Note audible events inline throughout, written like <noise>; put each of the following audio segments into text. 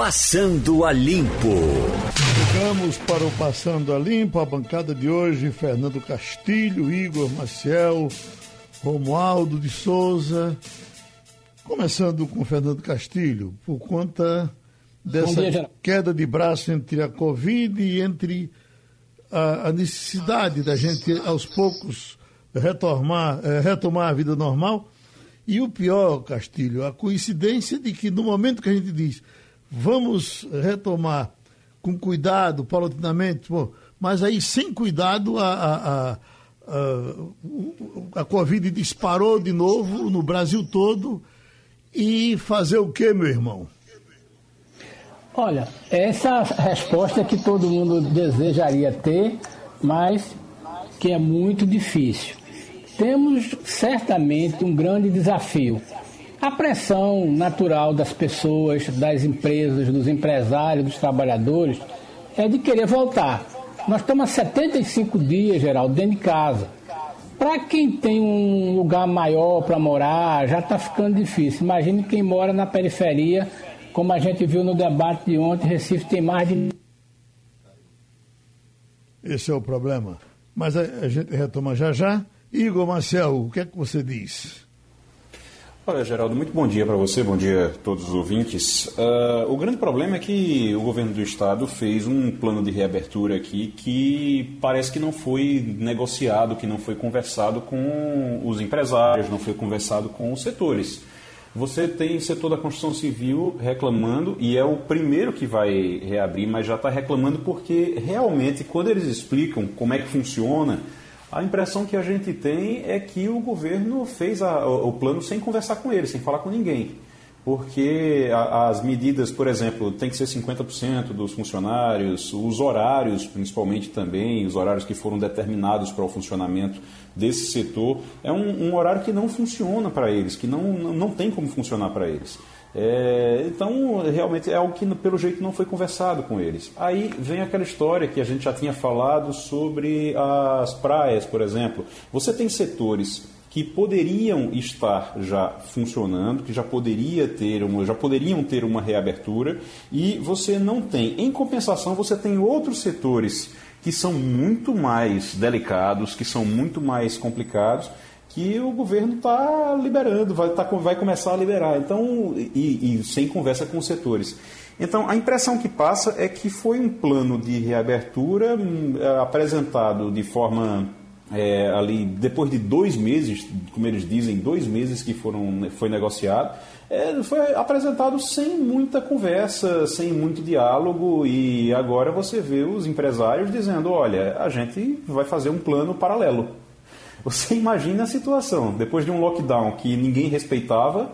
Passando a Limpo. Chegamos para o Passando a Limpo, a bancada de hoje, Fernando Castilho, Igor Maciel, Romualdo de Souza. Começando com Fernando Castilho, por conta dessa dia, queda de braço entre a Covid e entre a, a necessidade da gente, aos poucos, retomar, eh, retomar a vida normal. E o pior, Castilho, a coincidência de que no momento que a gente diz vamos retomar com cuidado, paulatinamente, mas aí sem cuidado a, a, a, a, a Covid disparou de novo no Brasil todo e fazer o que, meu irmão? Olha, essa resposta que todo mundo desejaria ter, mas que é muito difícil. Temos certamente um grande desafio a pressão natural das pessoas, das empresas, dos empresários, dos trabalhadores é de querer voltar. Nós estamos há 75 dias, Geraldo, dentro de casa. Para quem tem um lugar maior para morar, já está ficando difícil. Imagine quem mora na periferia, como a gente viu no debate de ontem, Recife tem mais de. Esse é o problema. Mas a, gente retoma já já. Igor Marcel, o que é que você diz? Olha, Geraldo, muito bom dia para você, bom dia a todos os ouvintes. Uh, o grande problema é que o governo do estado fez um plano de reabertura aqui que parece que não foi negociado, que não foi conversado com os empresários, não foi conversado com os setores. Você tem o setor da construção civil reclamando, e é o primeiro que vai reabrir, mas já está reclamando porque realmente, quando eles explicam como é que funciona, a impressão que a gente tem é que o governo fez a, o plano sem conversar com ele, sem falar com ninguém. Porque as medidas, por exemplo, tem que ser 50% dos funcionários, os horários, principalmente também, os horários que foram determinados para o funcionamento desse setor, é um, um horário que não funciona para eles, que não, não tem como funcionar para eles. É, então, realmente é algo que, pelo jeito, não foi conversado com eles. Aí vem aquela história que a gente já tinha falado sobre as praias, por exemplo. Você tem setores que poderiam estar já funcionando, que já poderia ter uma, já poderiam ter uma reabertura e você não tem. Em compensação, você tem outros setores que são muito mais delicados, que são muito mais complicados que o governo está liberando, vai, tá, vai começar a liberar, então e, e, sem conversa com os setores. Então a impressão que passa é que foi um plano de reabertura hum, apresentado de forma é, ali depois de dois meses, como eles dizem, dois meses que foram foi negociado, é, foi apresentado sem muita conversa, sem muito diálogo e agora você vê os empresários dizendo, olha, a gente vai fazer um plano paralelo. Você imagina a situação, depois de um lockdown que ninguém respeitava,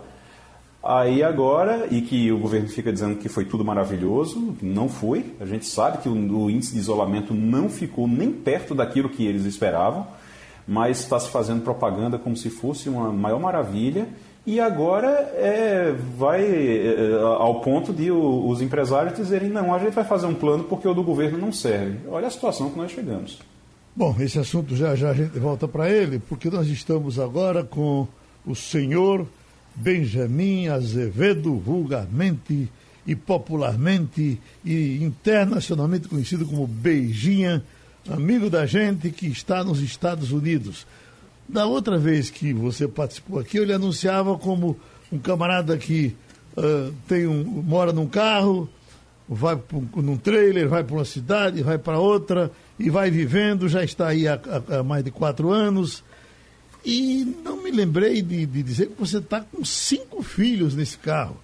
aí agora, e que o governo fica dizendo que foi tudo maravilhoso, não foi. A gente sabe que o, o índice de isolamento não ficou nem perto daquilo que eles esperavam, mas está se fazendo propaganda como se fosse uma maior maravilha. E agora é, vai é, ao ponto de o, os empresários dizerem: não, a gente vai fazer um plano porque o do governo não serve. Olha a situação que nós chegamos. Bom, esse assunto já já a gente volta para ele, porque nós estamos agora com o senhor Benjamin Azevedo, vulgarmente e popularmente e internacionalmente conhecido como Beijinha, amigo da gente que está nos Estados Unidos. Da outra vez que você participou aqui, eu lhe anunciava como um camarada que uh, tem um, mora num carro, vai num trailer, vai para uma cidade, vai para outra e vai vivendo, já está aí há, há, mais de quatro anos. E não me lembrei de, de dizer que você está com cinco filhos nesse carro.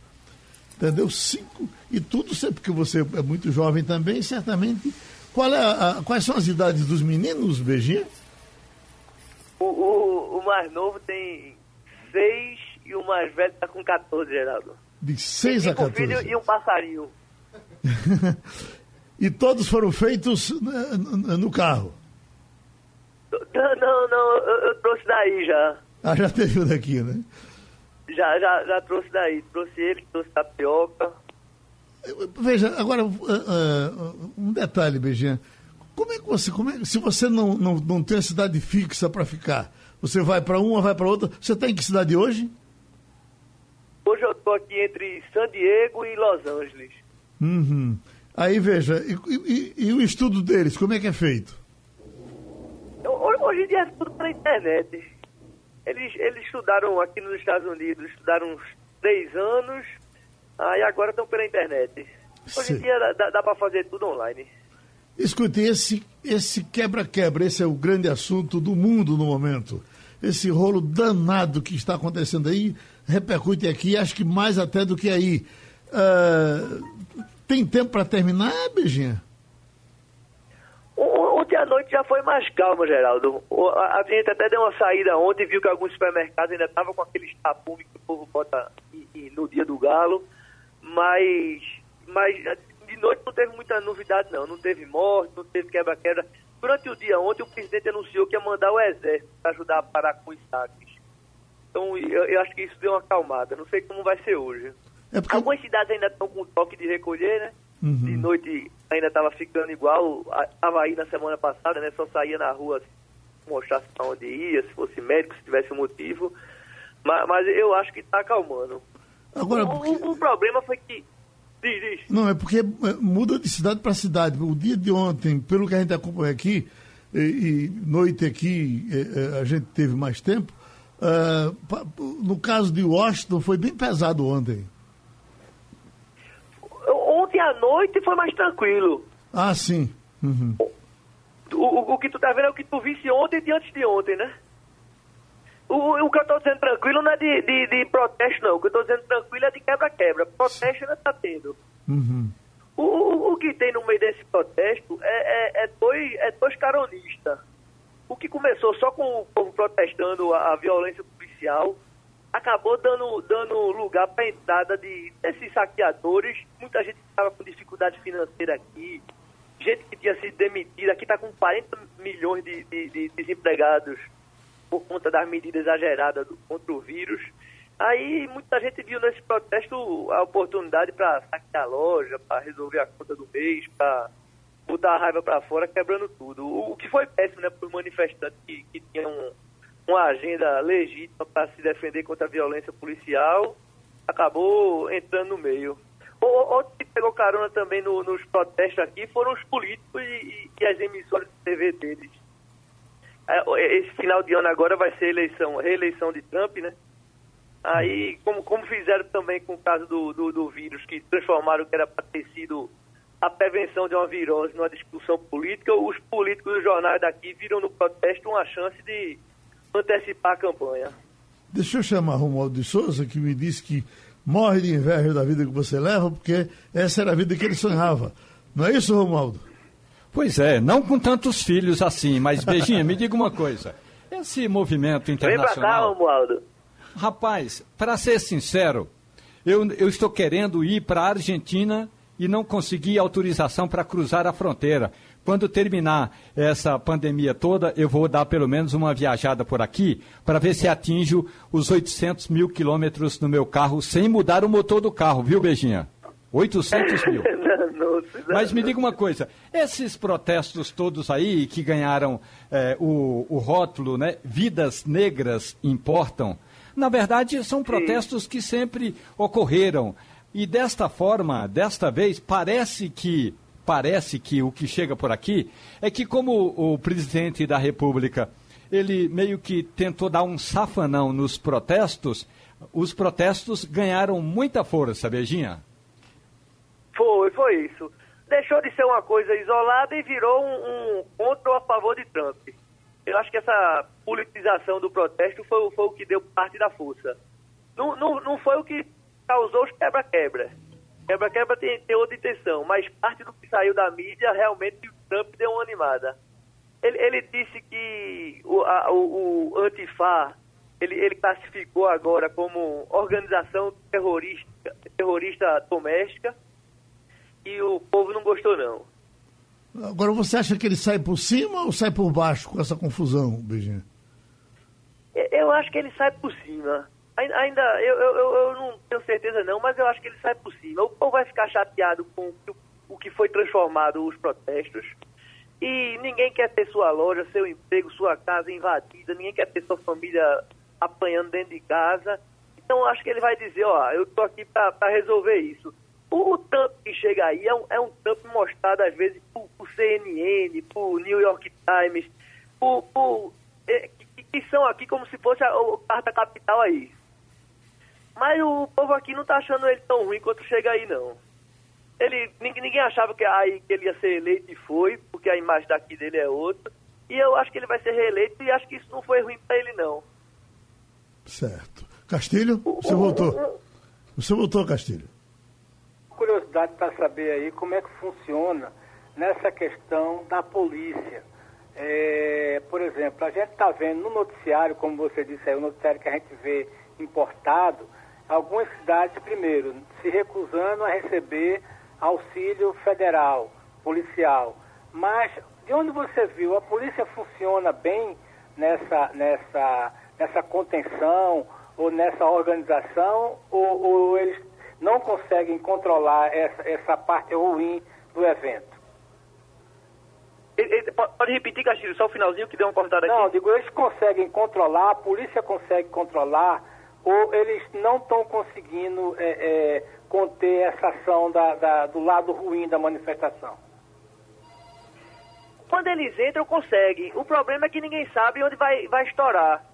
Entendeu? Cinco. E tudo, porque você é muito jovem também, certamente. Qual é a, a, quais são as idades dos meninos, Beijinha? O, o, o, mais novo tem seis e o mais velho está com 14, Geraldo. De seis a 14. filho e um passarinho. <laughs> e todos foram feitos né, no carro? Não, não, não eu, eu, trouxe daí já. Ah, já teve daqui, né? Já, já, já trouxe daí. Trouxe ele, trouxe tapioca. Veja, agora, uh, uh, um detalhe, Beijinha. Como é que você, como é, se você não, não, não tem a cidade fixa para ficar, você vai para uma, vai para outra, você está em que cidade hoje? Hoje eu estou aqui entre San Diego e Los Angeles. Uhum. Aí veja, e, e, e, o estudo deles, como é que é feito? Hoje em dia é tudo pela internet. Eles, eles estudaram aqui nos Estados Unidos, estudaram uns três anos, aí agora estão pela internet. Hoje Sim. em dia dá, dá para fazer tudo online. Escute, esse esse quebra-quebra, esse é o grande assunto do mundo no momento. Esse rolo danado que está acontecendo aí repercute aqui, acho que mais até do que aí. Uh, tem tempo para terminar, Beijinha? Ontem à noite já foi mais calma, Geraldo. A gente até deu uma saída ontem, viu que alguns supermercados ainda estavam com aqueles tapumes que o povo bota no dia do galo, mas, mas de noite não teve muita novidade, não. Não teve morte, não teve quebra-quebra. Durante o dia ontem, o presidente anunciou que ia mandar o exército para ajudar a parar com os saques. Então, eu, eu, acho que isso deu uma acalmada. Não sei como vai ser hoje. É porque... Algumas cidades ainda estão com toque de recolher, né? Uhum. De noite ainda estava ficando igual. Estava aí na semana passada, né? Só saía na rua mostrar para onde ia, se fosse médico, se tivesse um motivo. Mas, mas eu acho que está acalmando. Agora, porque... o, o, problema foi que Diz, diz. Não, é porque é, muda de cidade para cidade. O dia de ontem, pelo que a gente acompanha aqui, e, e noite aqui e, a gente teve mais tempo, uh, no caso de Washington foi bem pesado ontem. À noite foi mais tranquilo. Ah, sim. Uhum. O, o, o, que tu tá vendo é o que tu visse ontem e antes de ontem, né? O, o que eu estou dizendo tranquilo não é de, de, de, protesto, não. O que eu estou dizendo tranquilo é de quebra-quebra. Protesto ainda está tendo. Uhum. O, o, o, que tem no meio desse protesto é, é, é dois, é dois caronistas. O que começou só com o povo protestando a, a violência policial acabou dando, dando lugar para a entrada de, desses saqueadores. Muita gente estava com dificuldade financeira aqui, gente que tinha sido demitida, aqui está com 40 milhões de, de, de desempregados por conta das medidas exageradas do, contra o vírus. Aí muita gente viu nesse protesto a oportunidade para saquear a loja, para resolver a conta do mês, para botar a raiva para fora, quebrando tudo. O, o, que foi péssimo né, para os manifestantes que, que tinham uma agenda legítima para se defender contra a violência policial, acabou entrando no meio. Outro que pegou carona também no, nos protestos aqui foram os políticos e, e as emissoras de TV deles é, esse final de ano agora vai ser eleição, reeleição de Trump, né? Aí, como, como fizeram também com o caso do, do, do vírus, que transformaram o que era para ter sido a prevenção de uma virose numa discussão política, os políticos dos jornais daqui viram no protesto uma chance de antecipar a campanha. Deixa eu chamar Romualdo de Souza, que me disse que morre de inveja da vida que você leva, porque essa era a vida que ele sonhava. Não é isso, Romualdo? Pois é, não com tantos filhos assim, mas Beijinha, me diga uma coisa. Esse movimento internacional. Vem pra cá, Romualdo. Rapaz, para ser sincero, eu, eu estou querendo ir para a Argentina e não consegui autorização para cruzar a fronteira. Quando terminar essa pandemia toda, eu vou dar pelo menos uma viajada por aqui para ver se atinjo os 800 mil quilômetros no meu carro sem mudar o motor do carro, viu, Beijinha? 800 mil. <laughs> Mas me diga uma coisa, esses protestos todos aí que ganharam é, o, o rótulo, né, vidas negras importam, na verdade são protestos que sempre ocorreram. E desta forma, desta vez, parece que parece que o que chega por aqui é que como o presidente da República ele meio que tentou dar um safanão nos protestos, os protestos ganharam muita força, Beijinha. Foi, foi isso. Deixou de ser uma coisa isolada e virou um, um contra ou a favor de Trump. Eu acho que essa politização do protesto foi, foi o que deu parte da força. Não, não, não foi o que causou os quebra-quebra. Quebra-quebra tem, tem outra intenção, mas parte do que saiu da mídia realmente o Trump deu uma animada. Ele, ele disse que o, a, o, o Antifa ele, ele classificou agora como organização terrorista, terrorista doméstica e o povo não gostou, não. Agora, você acha que ele sai por cima ou sai por baixo com essa confusão, Beijinho? Eu acho que ele sai por cima. Ainda, eu, eu, eu não tenho certeza não, mas eu acho que ele sai por cima. O povo vai ficar chateado com o que foi transformado os protestos. E ninguém quer ter sua loja, seu emprego, sua casa invadida, ninguém quer ter sua família apanhando dentro de casa. Então acho que ele vai dizer, ó, eu tô aqui para resolver isso O, o Trump que chega aí é um, é um Trump mostrado às vezes por, por CNN, por New York Times, por, por é, que, são aqui como se fosse a, a carta capital aí. Mas o povo aqui não tá achando ele tão ruim quanto chega aí, não. Ele, ninguém, ninguém achava que, aí, que ele ia ser eleito e foi, porque a imagem daqui dele é outra. E eu acho que ele vai ser reeleito e acho que isso não foi ruim para ele, não. Certo. Castilho, você voltou. Você voltou, Castilho. Curiosidade para saber aí como é que funciona nessa questão da polícia. É, por exemplo, a gente está vendo no noticiário, como você disse aí, o noticiário que a gente vê importado, algumas cidades, primeiro, se recusando a receber auxílio federal, policial. Mas de onde você viu, a polícia funciona bem nessa, nessa, nessa contenção ou nessa organização, ou, ou eles não conseguem controlar essa, essa parte ruim do evento? Pode repetir, Castilho, só o finalzinho que deu uma cortada aqui. Não, digo, eles conseguem controlar, a polícia consegue controlar, ou eles não estão conseguindo é, é, conter essa ação da, da, do lado ruim da manifestação? Quando eles entram, conseguem. O problema é que ninguém sabe onde vai, vai estourar.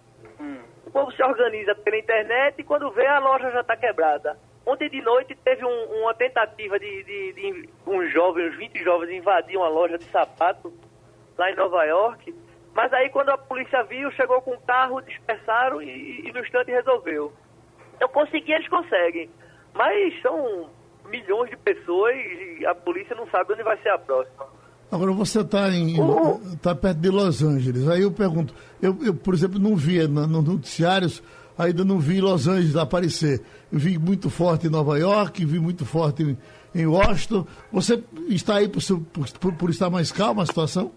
Hum. O povo se organiza pela internet e quando vê a loja já está quebrada. Ontem de noite teve um, uma tentativa de, de, de uns jovens, uns 20 jovens, invadir uma loja de sapato lá em Nova York. Mas aí quando a polícia viu, chegou com o carro, dispersaram e, e no instante resolveu. Então conseguir eles conseguem. Mas são milhões de pessoas e a polícia não sabe onde vai ser a próxima. Agora, você está tá perto de Los Angeles. Aí eu pergunto, eu, eu por exemplo, não via nos no noticiários, ainda não vi Los Angeles aparecer. Eu vi muito forte em Nova York, vi muito forte em, em Washington. Você está aí por, por, por, estar mais calma a situação?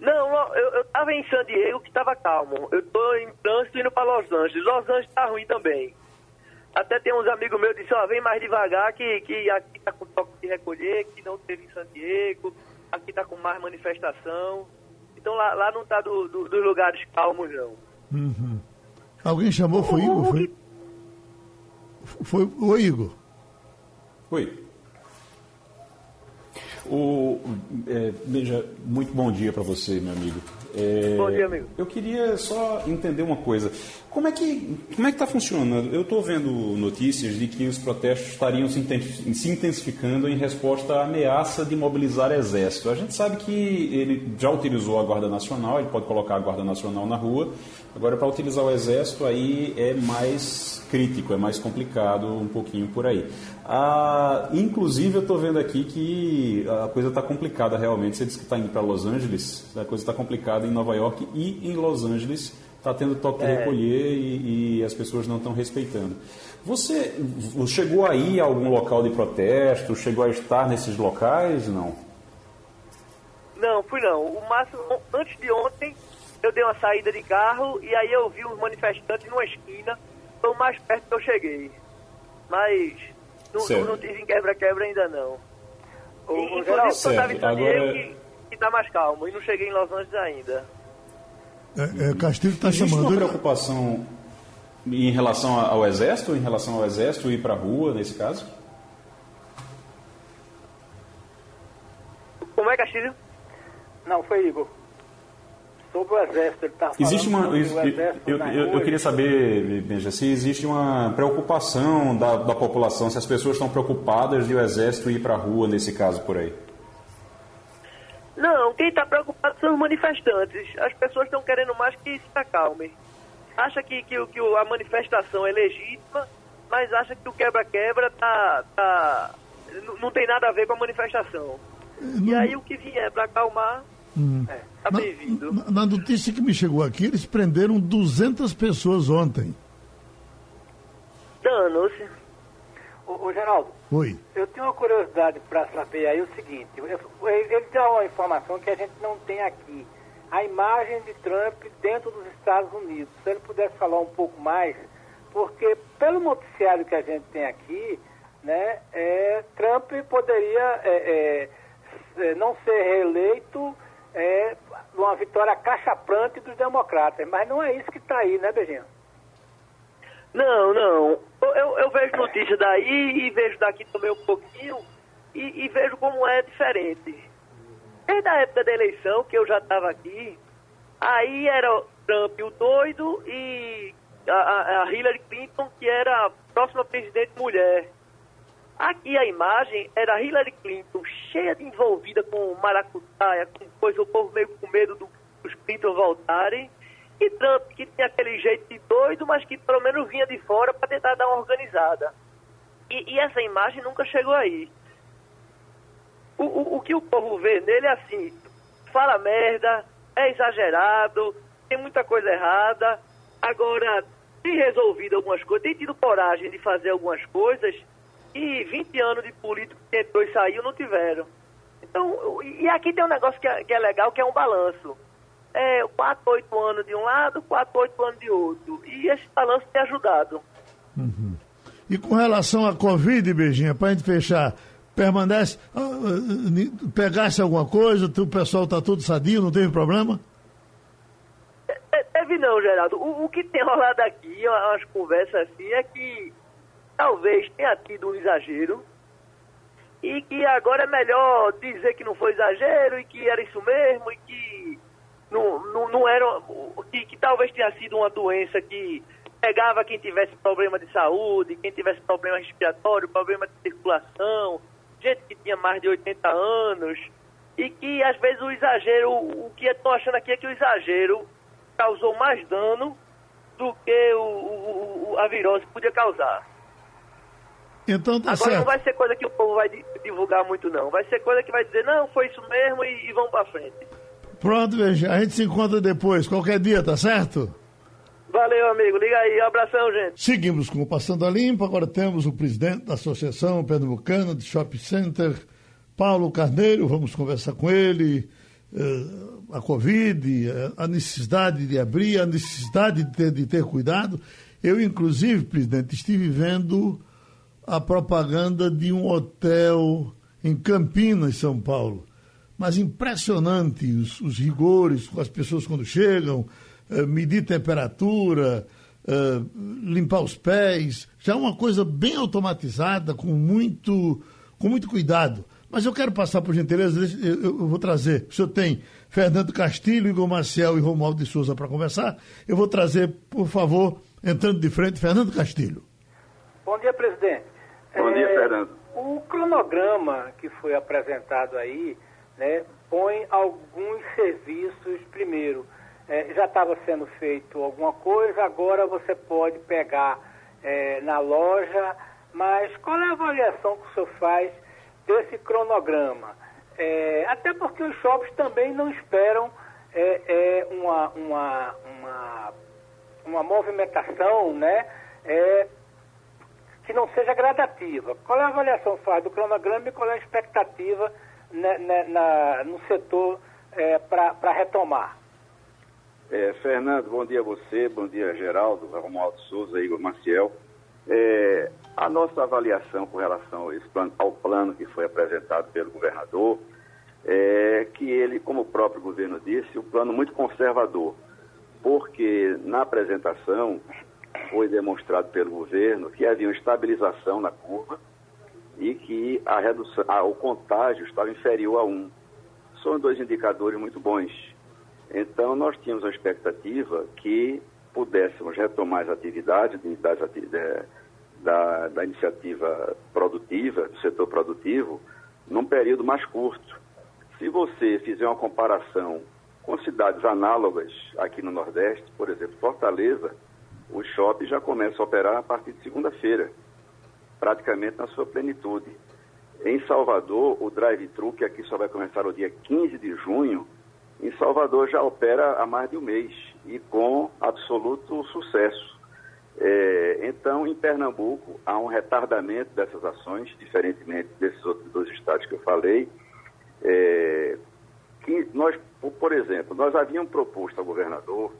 Não, eu estava em San Diego que estava calmo. Eu estou em trânsito indo para Los Angeles. Los Angeles está ruim também. Até tem uns amigos meus que disseram, vem mais devagar, que, que aqui tá com toque de recolher, que não teve em San Diego, aqui tá com mais manifestação. Então lá, lá não tá do, do, dos lugares calmos, não. Uhum. Alguém chamou, foi Igor? Foi, foi o Igor. Oi. O, é, veja, muito bom dia para você, meu amigo. É, bom dia, amigo. Eu queria só entender uma coisa. Como é que como é que está funcionando? Eu estou vendo notícias de que os protestos estariam se intensificando em resposta à ameaça de mobilizar exército. A gente sabe que ele já utilizou a Guarda Nacional, ele pode colocar a Guarda Nacional na rua. Agora, para utilizar o exército, aí é mais crítico, é mais complicado um pouquinho por aí. Ah, inclusive, eu estou vendo aqui que a coisa está complicada realmente. Você disse que está indo para Los Angeles, a coisa está complicada em Nova York e em Los Angeles está tendo toque é. de recolher e, e, as pessoas não estão respeitando. Você chegou aí a algum local de protesto? Chegou a estar nesses locais? Não? Não, fui não. O máximo, antes de ontem, eu dei uma saída de carro e aí eu vi uns manifestantes numa esquina. Foi o mais perto que eu cheguei. Mas não, não, não tive quebra-quebra ainda não. O, Inclusive, eu estava em San Diego Agora... que, que tá mais calmo e não cheguei em Los Angeles ainda. É, é, Castilho está chamando. Existe uma preocupação em relação ao Exército, em relação ao Exército ir para a rua, nesse caso? Como é, Castilho? Não, foi Igor. Sobre o Exército, ele está falando existe uma, eu, eu, eu, queria saber, Benja, se existe uma preocupação da, da população, se as pessoas estão preocupadas de o Exército ir para a rua, nesse caso por aí. Não, quem está preocupado são os manifestantes. As pessoas estão querendo mais que se acalmem. Acha que, que, que a manifestação é legítima, mas acha que o quebra-quebra tá, tá, não tem nada a ver com a manifestação. Não... E aí o que vier para acalmar, hum. é, tá bem-vindo. Na, na notícia que me chegou aqui, eles prenderam 200 pessoas ontem. Danos. Ô, ô Geraldo, Oi. Eu tenho uma curiosidade para saber aí o seguinte: ele dá uma informação que a gente não tem aqui. A imagem de Trump dentro dos Estados Unidos. Se ele pudesse falar um pouco mais, porque pelo noticiário que a gente tem aqui, né, é, Trump poderia é, é, é não ser reeleito é, uma vitória cachaprante dos democratas. Mas não é isso que está aí, né, Beijinho? Não, não. Eu, eu vejo notícias daí e vejo daqui também um pouquinho e, e vejo como é diferente. Desde a época da eleição, que eu já estava aqui, aí era Trump o doido e a, a Hillary Clinton, que era a próxima presidente mulher. Aqui a imagem era Hillary Clinton cheia de envolvida com maracutaia, com coisa, o povo meio com medo do, dos Clinton voltarem. E Trump, que tinha aquele jeito de doido, mas que pelo menos vinha de fora para tentar dar uma organizada. E, e, essa imagem nunca chegou aí. O, o, o que o povo vê nele é assim, fala merda, é exagerado, tem muita coisa errada. Agora, tem resolvido algumas coisas, tem tido coragem de fazer algumas coisas e 20 anos de político que entrou e saiu não tiveram. Então, e aqui tem um negócio que é, que é legal, que é um balanço. É 4, 8 anos de um lado, 4, 8 anos de outro. E esse balanço tem ajudado. Uhum. E com relação à Covid, Beijinha, para a gente fechar, permanece, ah, ah, pegasse alguma coisa, o pessoal está tudo sadio, não teve problema? Teve não, Geraldo. O, o que tem rolado aqui, umas conversas assim, é que talvez tenha tido um exagero e que agora é melhor dizer que não foi exagero e que era isso mesmo e que não, não, não era que, que talvez tenha sido uma doença que pegava quem tivesse problema de saúde, quem tivesse problema respiratório, problema de circulação, gente que tinha mais de 80 anos, e que às vezes o exagero, o que estão achando aqui é que o exagero causou mais dano do que o, o a virose podia causar. Então tá Agora certo. não vai ser coisa que o povo vai divulgar muito, não. Vai ser coisa que vai dizer, não, foi isso mesmo e, e vamos pra frente. Pronto, a gente se encontra depois, qualquer dia, tá certo? Valeu, amigo. Liga aí. Abração, gente. Seguimos com o Passando a Limpo. Agora temos o presidente da Associação Pernambucana de Shopping Center, Paulo Carneiro. Vamos conversar com ele. Uh, a Covid, a necessidade de abrir, a necessidade de ter, de ter cuidado. Eu, inclusive, presidente, estive vendo a propaganda de um hotel em Campinas, São Paulo. Mas impressionante os, os rigores com as pessoas quando chegam, uh, medir temperatura, uh, limpar os pés. Já é uma coisa bem automatizada, com muito, com muito cuidado. Mas eu quero passar, por gentileza, eu, eu vou trazer. O senhor tem Fernando Castilho, Igor Maciel e Romualdo de Souza para conversar. Eu vou trazer, por favor, entrando de frente, Fernando Castilho. Bom dia, presidente. Bom dia, Fernando. O cronograma que foi apresentado aí, né, põe alguns serviços, primeiro, é, já estava sendo feito alguma coisa, agora você pode pegar é, na loja, mas qual é a avaliação que o senhor faz desse cronograma? É, até porque os shoppings também não esperam é, é, uma, uma, uma, uma movimentação, né? É, que não seja gradativa. Qual é a avaliação que faz do cronograma e qual é a expectativa né, né, na, no setor é, para retomar? É, Fernando, bom dia a você, bom dia Geraldo, Romualdo Souza, Igor Maciel. É, a nossa avaliação com relação ao plano, ao plano que foi apresentado pelo governador é que ele, como o próprio governo disse, um plano muito conservador, porque na apresentação foi demonstrado pelo governo que havia uma estabilização na curva e que a redução, a, o contágio estava inferior a um. São dois indicadores muito bons. Então, nós tínhamos a expectativa que pudéssemos retomar as atividades das, da, da iniciativa produtiva, do setor produtivo, num período mais curto. Se você fizer uma comparação com cidades análogas aqui no Nordeste, por exemplo, Fortaleza, o shopping já começa a operar a partir de segunda-feira, praticamente na sua plenitude. Em Salvador, o drive-thru, que aqui só vai começar no dia 15 de junho, em Salvador já opera há mais de um mês e com absoluto sucesso. É, então, em Pernambuco, há um retardamento dessas ações, diferentemente desses outros dois estados que eu falei. É, que nós, por exemplo, nós havíamos proposto ao governador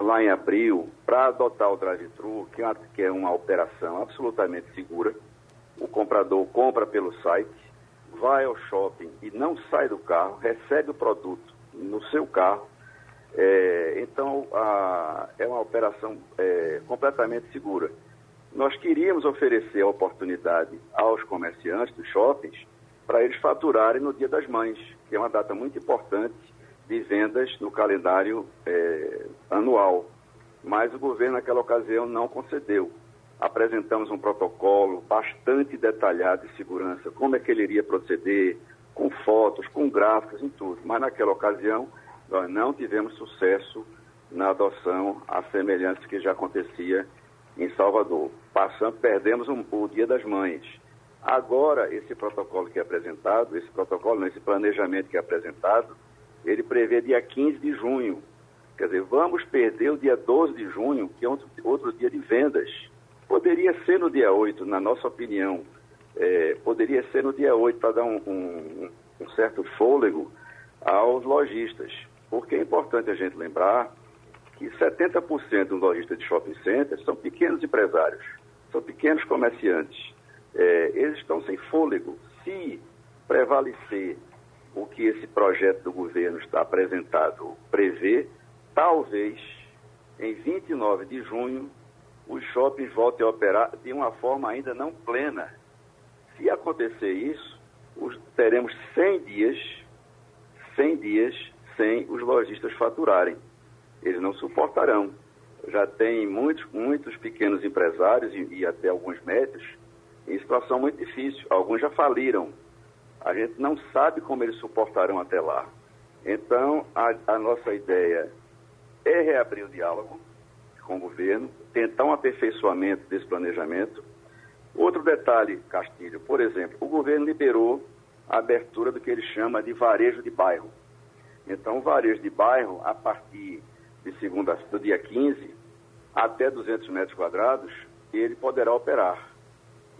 lá em abril, para adotar o drive-thru, que, é que é uma operação absolutamente segura. O comprador compra pelo site, vai ao shopping e não sai do carro, recebe o produto no seu carro. É, então, a, é uma operação é, completamente segura. nós queríamos oferecer a oportunidade aos comerciantes dos shoppings para eles faturarem no Dia das Mães, que é uma data muito importante de vendas no calendário é, anual. Mas o governo, naquela ocasião, não concedeu. Apresentamos um protocolo bastante detalhado de segurança, como é que ele iria proceder, com fotos, com gráficos, em tudo. Mas naquela ocasião, nós não tivemos sucesso na adoção à semelhança que já acontecia em Salvador. Passando, perdemos um, o Dia das Mães. Agora, esse protocolo que é apresentado, esse protocolo, esse planejamento que é apresentado, ele prevê dia 15 de junho. Quer dizer, vamos perder o dia 12 de junho, que é outro, outro dia de vendas. Poderia ser no dia 8, na nossa opinião. É, poderia ser no dia 8 para dar um, um, um certo fôlego aos lojistas. Porque é importante a gente lembrar que 70% dos lojistas de shopping centers são pequenos empresários, são pequenos comerciantes. É, eles estão sem fôlego. Se prevalecer o que esse projeto do governo está apresentado prevê, talvez em 29 de junho os shoppings voltem a operar de uma forma ainda não plena. Se acontecer isso, os, teremos 100 dias, 100 dias sem os lojistas faturarem. Eles não suportarão. Já tem muitos, muitos pequenos empresários e, e até alguns médios em situação muito difícil. Alguns já faliram. A gente não sabe como eles suportarão até lá. Então, a, a nossa ideia é reabrir o diálogo com o governo, tentar um aperfeiçoamento desse planejamento. Outro detalhe, Castilho, por exemplo, o governo liberou a abertura do que ele chama de varejo de bairro. Então, o varejo de bairro, a partir de segunda, do dia 15 até 200 metros quadrados, ele poderá operar.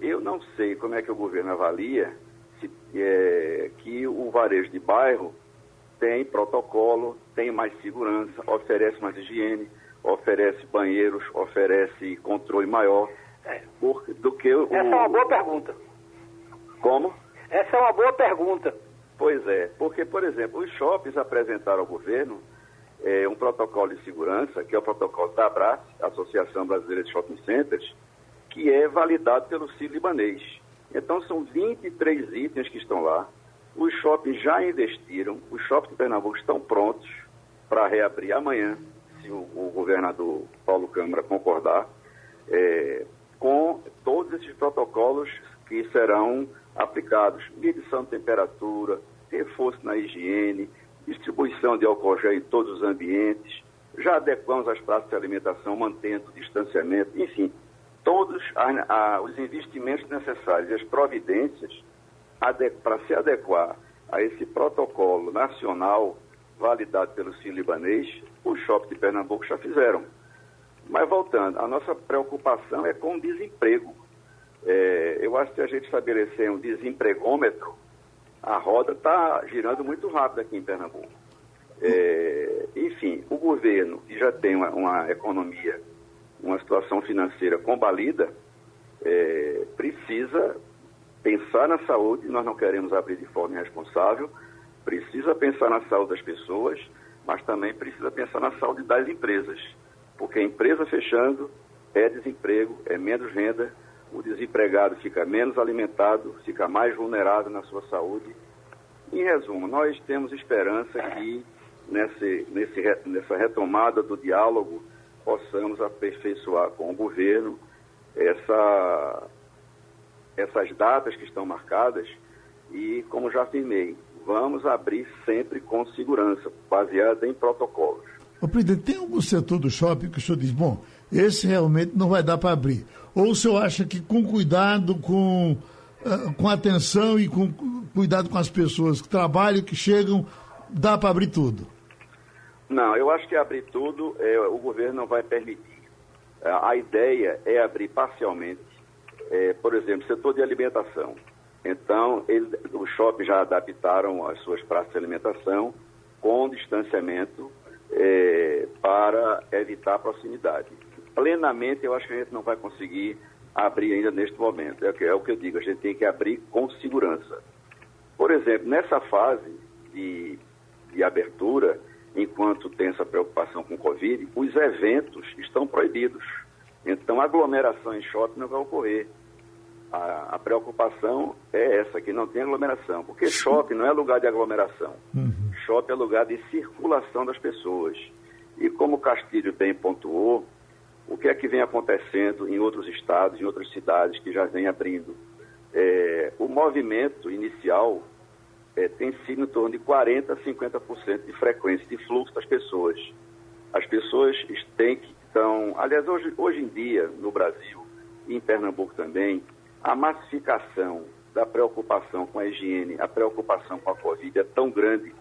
Eu não sei como é que o governo avalia se, é, que o varejo de bairro tem protocolo, tem mais segurança, oferece mais higiene, oferece banheiros, oferece controle maior é. por, do que o. Essa é uma boa pergunta. Como? Essa é uma boa pergunta. Pois é, porque, por exemplo, os shoppings apresentaram ao governo é, um protocolo de segurança, que é o protocolo da ABRAS, Associação Brasileira de Shopping Centers, que é validado pelo CID libanês. Então, são 23 itens que estão lá. Os shoppings já investiram, os shoppings de Pernambuco estão prontos para reabrir amanhã, se o, o, governador Paulo Câmara concordar, é, com todos esses protocolos que serão aplicados: medição de temperatura, reforço na higiene, distribuição de álcool gel em todos os ambientes, já adequamos as praças de alimentação, mantendo o distanciamento, enfim, todos os investimentos necessários e as providências para se adequar a esse protocolo nacional validado pelo CIN libanês, os shoppings de Pernambuco já fizeram. Mas voltando, a nossa preocupação é com o desemprego. É, eu acho que se a gente estabelecer um desempregômetro, a roda está girando muito rápido aqui em Pernambuco. É, enfim, o governo, que já tem uma, uma economia, uma situação financeira combalida, é, precisa pensar na saúde, nós não queremos abrir de forma irresponsável, precisa pensar na saúde das pessoas, mas também precisa pensar na saúde das empresas, porque a empresa fechando é desemprego, é menos renda, o desempregado fica menos alimentado, fica mais vulnerável na sua saúde. Em resumo, nós temos esperança que nesse, nesse, nessa retomada do diálogo possamos aperfeiçoar com o governo essa, essas datas que estão marcadas e, como já afirmei, vamos abrir sempre com segurança, baseada em protocolos. O presidente, tem algum setor do shopping que o senhor diz, bom, esse realmente não vai dar para abrir? Ou o senhor acha que com cuidado, com, com atenção e com cuidado com as pessoas que trabalham, que chegam, dá para abrir tudo? Não, eu acho que abrir tudo é, o governo não vai permitir. A ideia é abrir parcialmente, é, por exemplo, setor de alimentação. Então, ele, os shoppings já adaptaram as suas praças de alimentação com distanciamento é, para evitar proximidade plenamente, eu acho que a gente não vai conseguir abrir ainda neste momento. É, é o que eu digo, a gente tem que abrir com segurança. Por exemplo, nessa fase de, de abertura, enquanto tem essa preocupação com o Covid, os eventos estão proibidos. Então, aglomeração em shopping não vai ocorrer. A, a, preocupação é essa, que não tem aglomeração. Porque shopping não é lugar de aglomeração. Uhum. Shopping é lugar de circulação das pessoas. E como o Castilho bem pontuou, o que é que vem acontecendo em outros estados, em outras cidades que já vem abrindo? É, o movimento inicial é, tem sido em torno de 40% a 50% de frequência de fluxo das pessoas. As pessoas têm que estão. Aliás, hoje, hoje em dia, no Brasil e em Pernambuco também, a massificação da preocupação com a higiene, a preocupação com a Covid é tão grande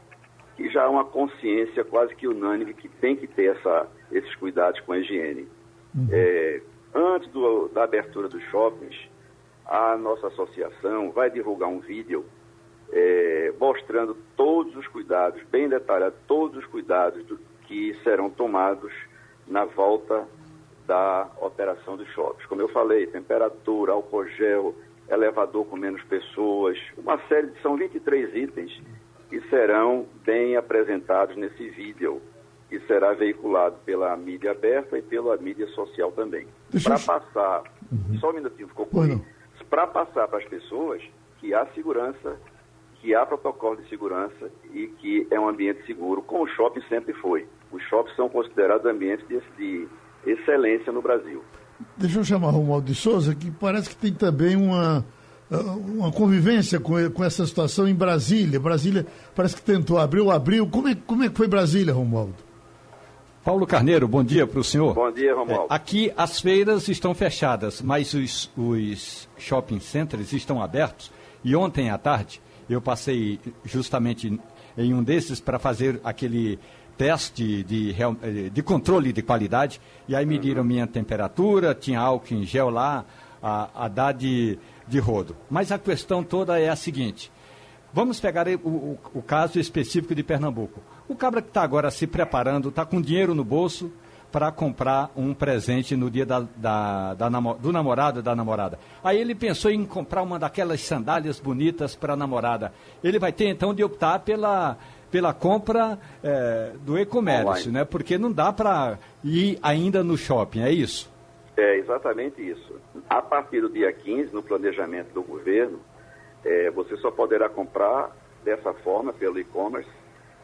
que já há uma consciência quase que unânime que tem que ter essa, esses cuidados com a higiene. Uhum. É, antes do, da abertura dos shoppings, a nossa associação vai divulgar um vídeo é, mostrando todos os cuidados, bem detalhado, todos os cuidados do, que serão tomados na volta da operação dos shoppings. Como eu falei, temperatura, álcool gel, elevador com menos pessoas, uma série de, são 23 itens que serão bem apresentados nesse vídeo que será veiculado pela mídia aberta e pela mídia social também. Para passar, uhum. só um minutinho, ficou. Para passar para as pessoas que há segurança, que há protocolo de segurança e que é um ambiente seguro, como o shopping sempre foi. Os shoppings são considerados ambientes de, de excelência no Brasil. Deixa eu chamar o Romualdo de Souza, que parece que tem também uma, uma convivência com, com essa situação em Brasília. Brasília parece que tentou abrir, abriu. Como é, como é que foi Brasília, Romualdo? Paulo Carneiro, bom dia para o senhor. Bom dia, Romualdo. É, aqui as feiras estão fechadas, mas os, os shopping centers estão abertos. E ontem à tarde eu passei justamente em um desses para fazer aquele teste de, de controle de qualidade e aí mediram minha temperatura, tinha álcool em gel lá, a, a dar de, de rodo. Mas a questão toda é a seguinte: vamos pegar o, o, o caso específico de Pernambuco. O cabra que está agora se preparando, está com dinheiro no bolso para comprar um presente no dia da, da, da, do namorado da namorada. Aí ele pensou em comprar uma daquelas sandálias bonitas para a namorada. Ele vai ter então de optar pela pela compra é, do e-comércio, né? Porque não dá para ir ainda no shopping, é isso? É exatamente isso. A partir do dia 15, no planejamento do governo, é, você só poderá comprar dessa forma, pelo e-commerce,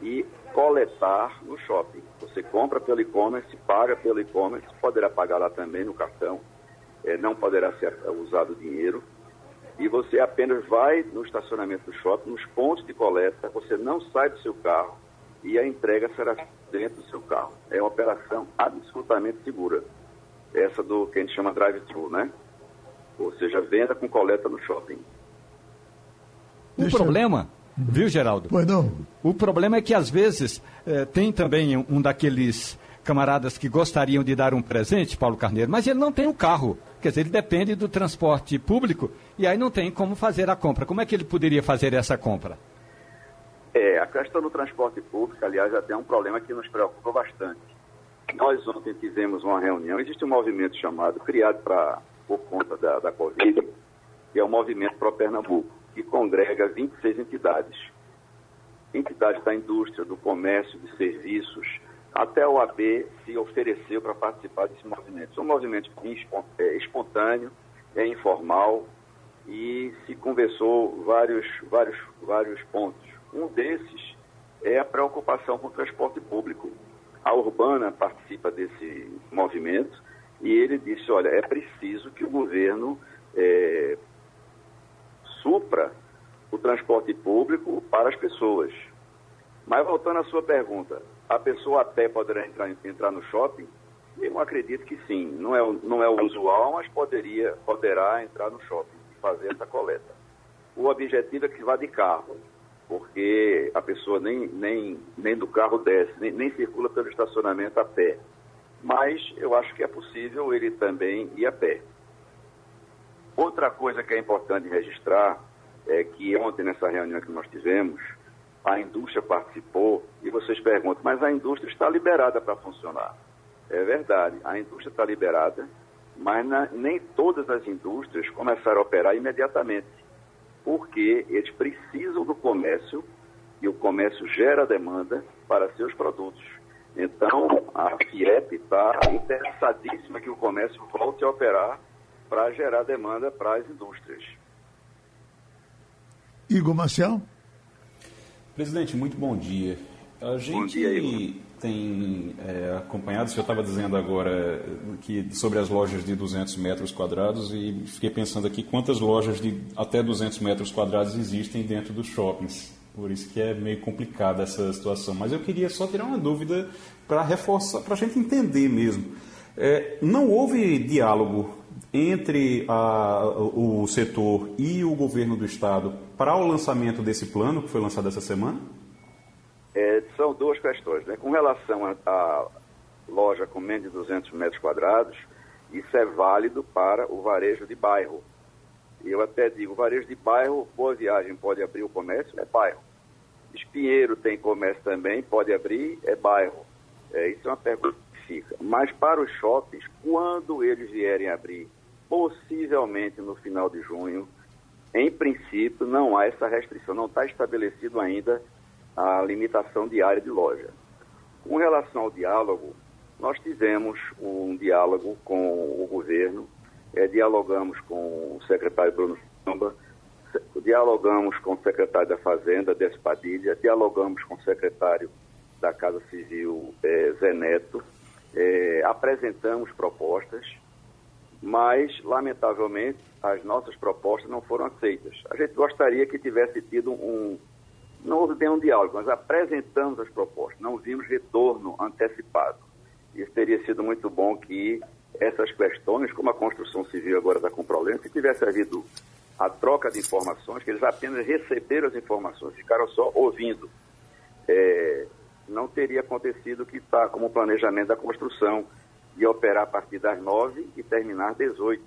e coletar no shopping. Você compra pelo e-commerce, paga pelo e-commerce, poderá pagar lá também no cartão, é, não poderá ser usado dinheiro e você apenas vai no estacionamento do shopping, nos pontos de coleta, você não sai do seu carro e a entrega será dentro do seu carro. É uma operação absolutamente segura. Essa do que a gente chama drive-thru, né? Ou seja, venda com coleta no shopping. O Deixa problema, eu... viu, Geraldo? Pois não. O problema é que às vezes é, tem também um daqueles camaradas que gostariam de dar um presente, Paulo Carneiro, mas ele não tem um carro. Quer dizer, ele depende do transporte público e aí não tem como fazer a compra. Como é que ele poderia fazer essa compra? É, a questão do transporte público, aliás, até é um problema que nos preocupa bastante. Nós ontem tivemos uma reunião, existe um movimento chamado, criado pra, por conta da, da Covid, que é o Movimento Pro Pernambuco, que congrega 26 entidades. Entidades da indústria, do comércio, de serviços, até o AB se ofereceu para participar desse movimento. É um movimento espontâneo, é informal e se conversou vários, vários, vários pontos. Um desses é a preocupação com o transporte público. A Urbana participa desse movimento e ele disse, olha, é preciso que o governo é, supra o transporte público para as pessoas. Mas voltando à sua pergunta, a pessoa até poderá entrar, entrar no shopping? Eu acredito que sim. Não é, não é o usual, mas poderia, poderá entrar no shopping e fazer essa coleta. O objetivo é que vá de carro, porque a pessoa nem, nem, nem do carro desce, nem, nem circula pelo estacionamento a pé. Mas eu acho que é possível ele também ir a pé. Outra coisa que é importante registrar é que ontem, nessa reunião que nós tivemos, a indústria participou e vocês perguntam, mas a indústria está liberada para funcionar. É verdade, a indústria está liberada, mas na, nem todas as indústrias começaram a operar imediatamente, porque eles precisam do comércio e o comércio gera demanda para seus produtos. Então, a FIEP está interessadíssima que o comércio volte a operar para gerar demanda para as indústrias. Igor Marcial? Presidente, muito bom dia. A gente dia, tem é, acompanhado, eu estava dizendo agora que sobre as lojas de 200 metros quadrados e fiquei pensando aqui quantas lojas de até 200 metros quadrados existem dentro dos shoppings. Por isso que é meio complicada essa situação. Mas eu queria só tirar uma dúvida para reforçar, para a gente entender mesmo. É, não houve diálogo entre a, o setor e o governo do estado para o lançamento desse plano que foi lançado essa semana? É, são duas questões. Né? Com relação à loja com menos de 200 metros quadrados, isso é válido para o varejo de bairro. Eu até digo, varejo de bairro, Boa Viagem pode abrir o comércio, é bairro. Espinheiro tem comércio também, pode abrir, é bairro. É, isso é uma pergunta Mas para os shoppings, quando eles vierem abrir, possivelmente no final de junho, em princípio, não há essa restrição, não está estabelecido ainda a limitação de área de loja. Com relação ao diálogo, nós tivemos um diálogo com o governo, é, dialogamos com o secretário Bruno Samba, dialogamos com o secretário da Fazenda, Despadilha, dialogamos com o secretário da Casa Civil, é, Zé Neto, é, apresentamos propostas, mas, lamentavelmente, as nossas propostas não foram aceitas. A gente gostaria que tivesse tido um. Não houve bem um diálogo, mas apresentamos as propostas, não vimos retorno antecipado. Isso teria sido muito bom que essas questões, como a construção civil agora está com problema, se tivesse havido a troca de informações, que eles apenas receberam as informações, ficaram só ouvindo. É, não teria acontecido que está como planejamento da construção, de operar a partir das 9 e terminar às 18.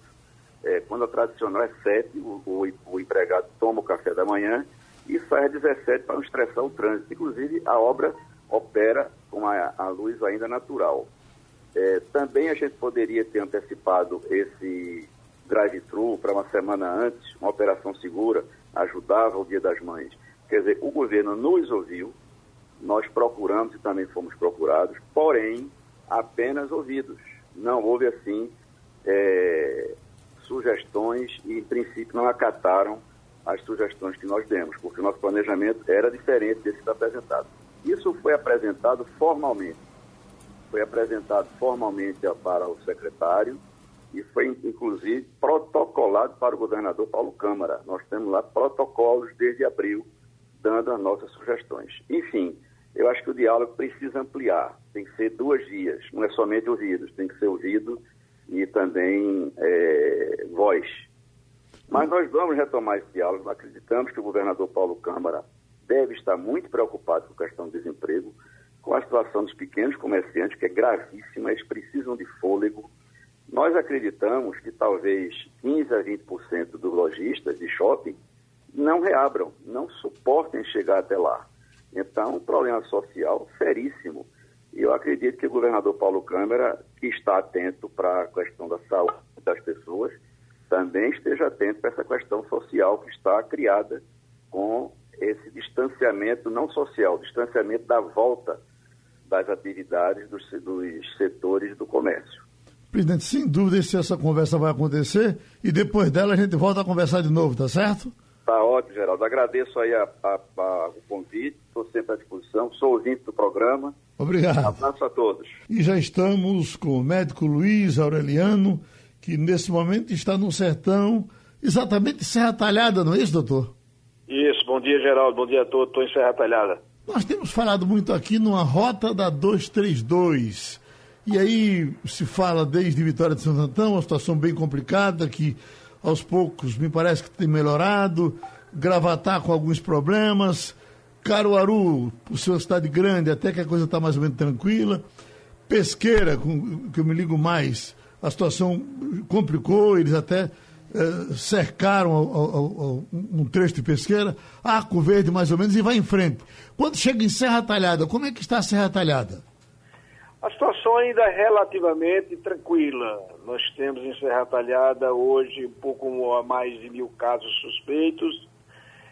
É, quando a tradicional é 7, o, o, o, empregado toma o café da manhã e sai às 17 para não estressar o trânsito. Inclusive, a obra opera com a, a luz ainda natural. É, também a gente poderia ter antecipado esse drive-thru para uma semana antes, uma operação segura, ajudava o Dia das Mães. Quer dizer, o governo nos ouviu, nós procuramos e também fomos procurados, porém, apenas ouvidos. Não houve, assim, é, sugestões e, em princípio, não acataram as sugestões que nós demos, porque o nosso planejamento era diferente desse apresentado. Isso foi apresentado formalmente. Foi apresentado formalmente para o secretário e foi, inclusive, protocolado para o governador Paulo Câmara. Nós temos lá protocolos desde abril, dando as nossas sugestões. Enfim, eu acho que o diálogo precisa ampliar, tem que ser duas vias, não é somente ouvidos, tem que ser ouvido e também é, voz. Mas nós vamos retomar esse diálogo, acreditamos que o governador Paulo Câmara deve estar muito preocupado com a questão do desemprego, com a situação dos pequenos comerciantes, que é gravíssima, eles precisam de fôlego. Nós acreditamos que talvez 15 a 20% dos lojistas de shopping não reabram, não suportem chegar até lá. Então, um problema social seríssimo. E eu acredito que o governador Paulo Câmara, que está atento para a questão da saúde das pessoas, também esteja atento para essa questão social que está criada com esse distanciamento, não social, distanciamento da volta das atividades dos, dos setores do comércio. Presidente, sem dúvida se essa conversa vai acontecer e depois dela a gente volta a conversar de novo, tá certo? Tá ótimo, Geraldo. Agradeço aí a, a, a, o convite, estou sempre à disposição, sou ouvinte do programa. Obrigado. Abraço a todos. E já estamos com o médico Luiz Aureliano, que nesse momento está no sertão, exatamente Serra Talhada, não é isso, doutor? Isso, bom dia, Geraldo, bom dia a todos, estou em Serra Talhada. Nós temos falado muito aqui numa rota da 232. E aí se fala desde Vitória de Santo Antão, uma situação bem complicada que aos poucos me parece que tem melhorado, Gravatar com alguns problemas, Caruaru, por ser uma cidade grande, até que a coisa está mais ou menos tranquila, Pesqueira, com, que eu me ligo mais, a situação complicou, eles até eh, cercaram ao, ao, ao, um trecho de Pesqueira, Arco Verde mais ou menos, e vai em frente. Quando chega em Serra Talhada, como é que está a Serra Talhada? A situação ainda é relativamente tranquila. Nós temos em Serra Talhada hoje um pouco mais de mil casos suspeitos,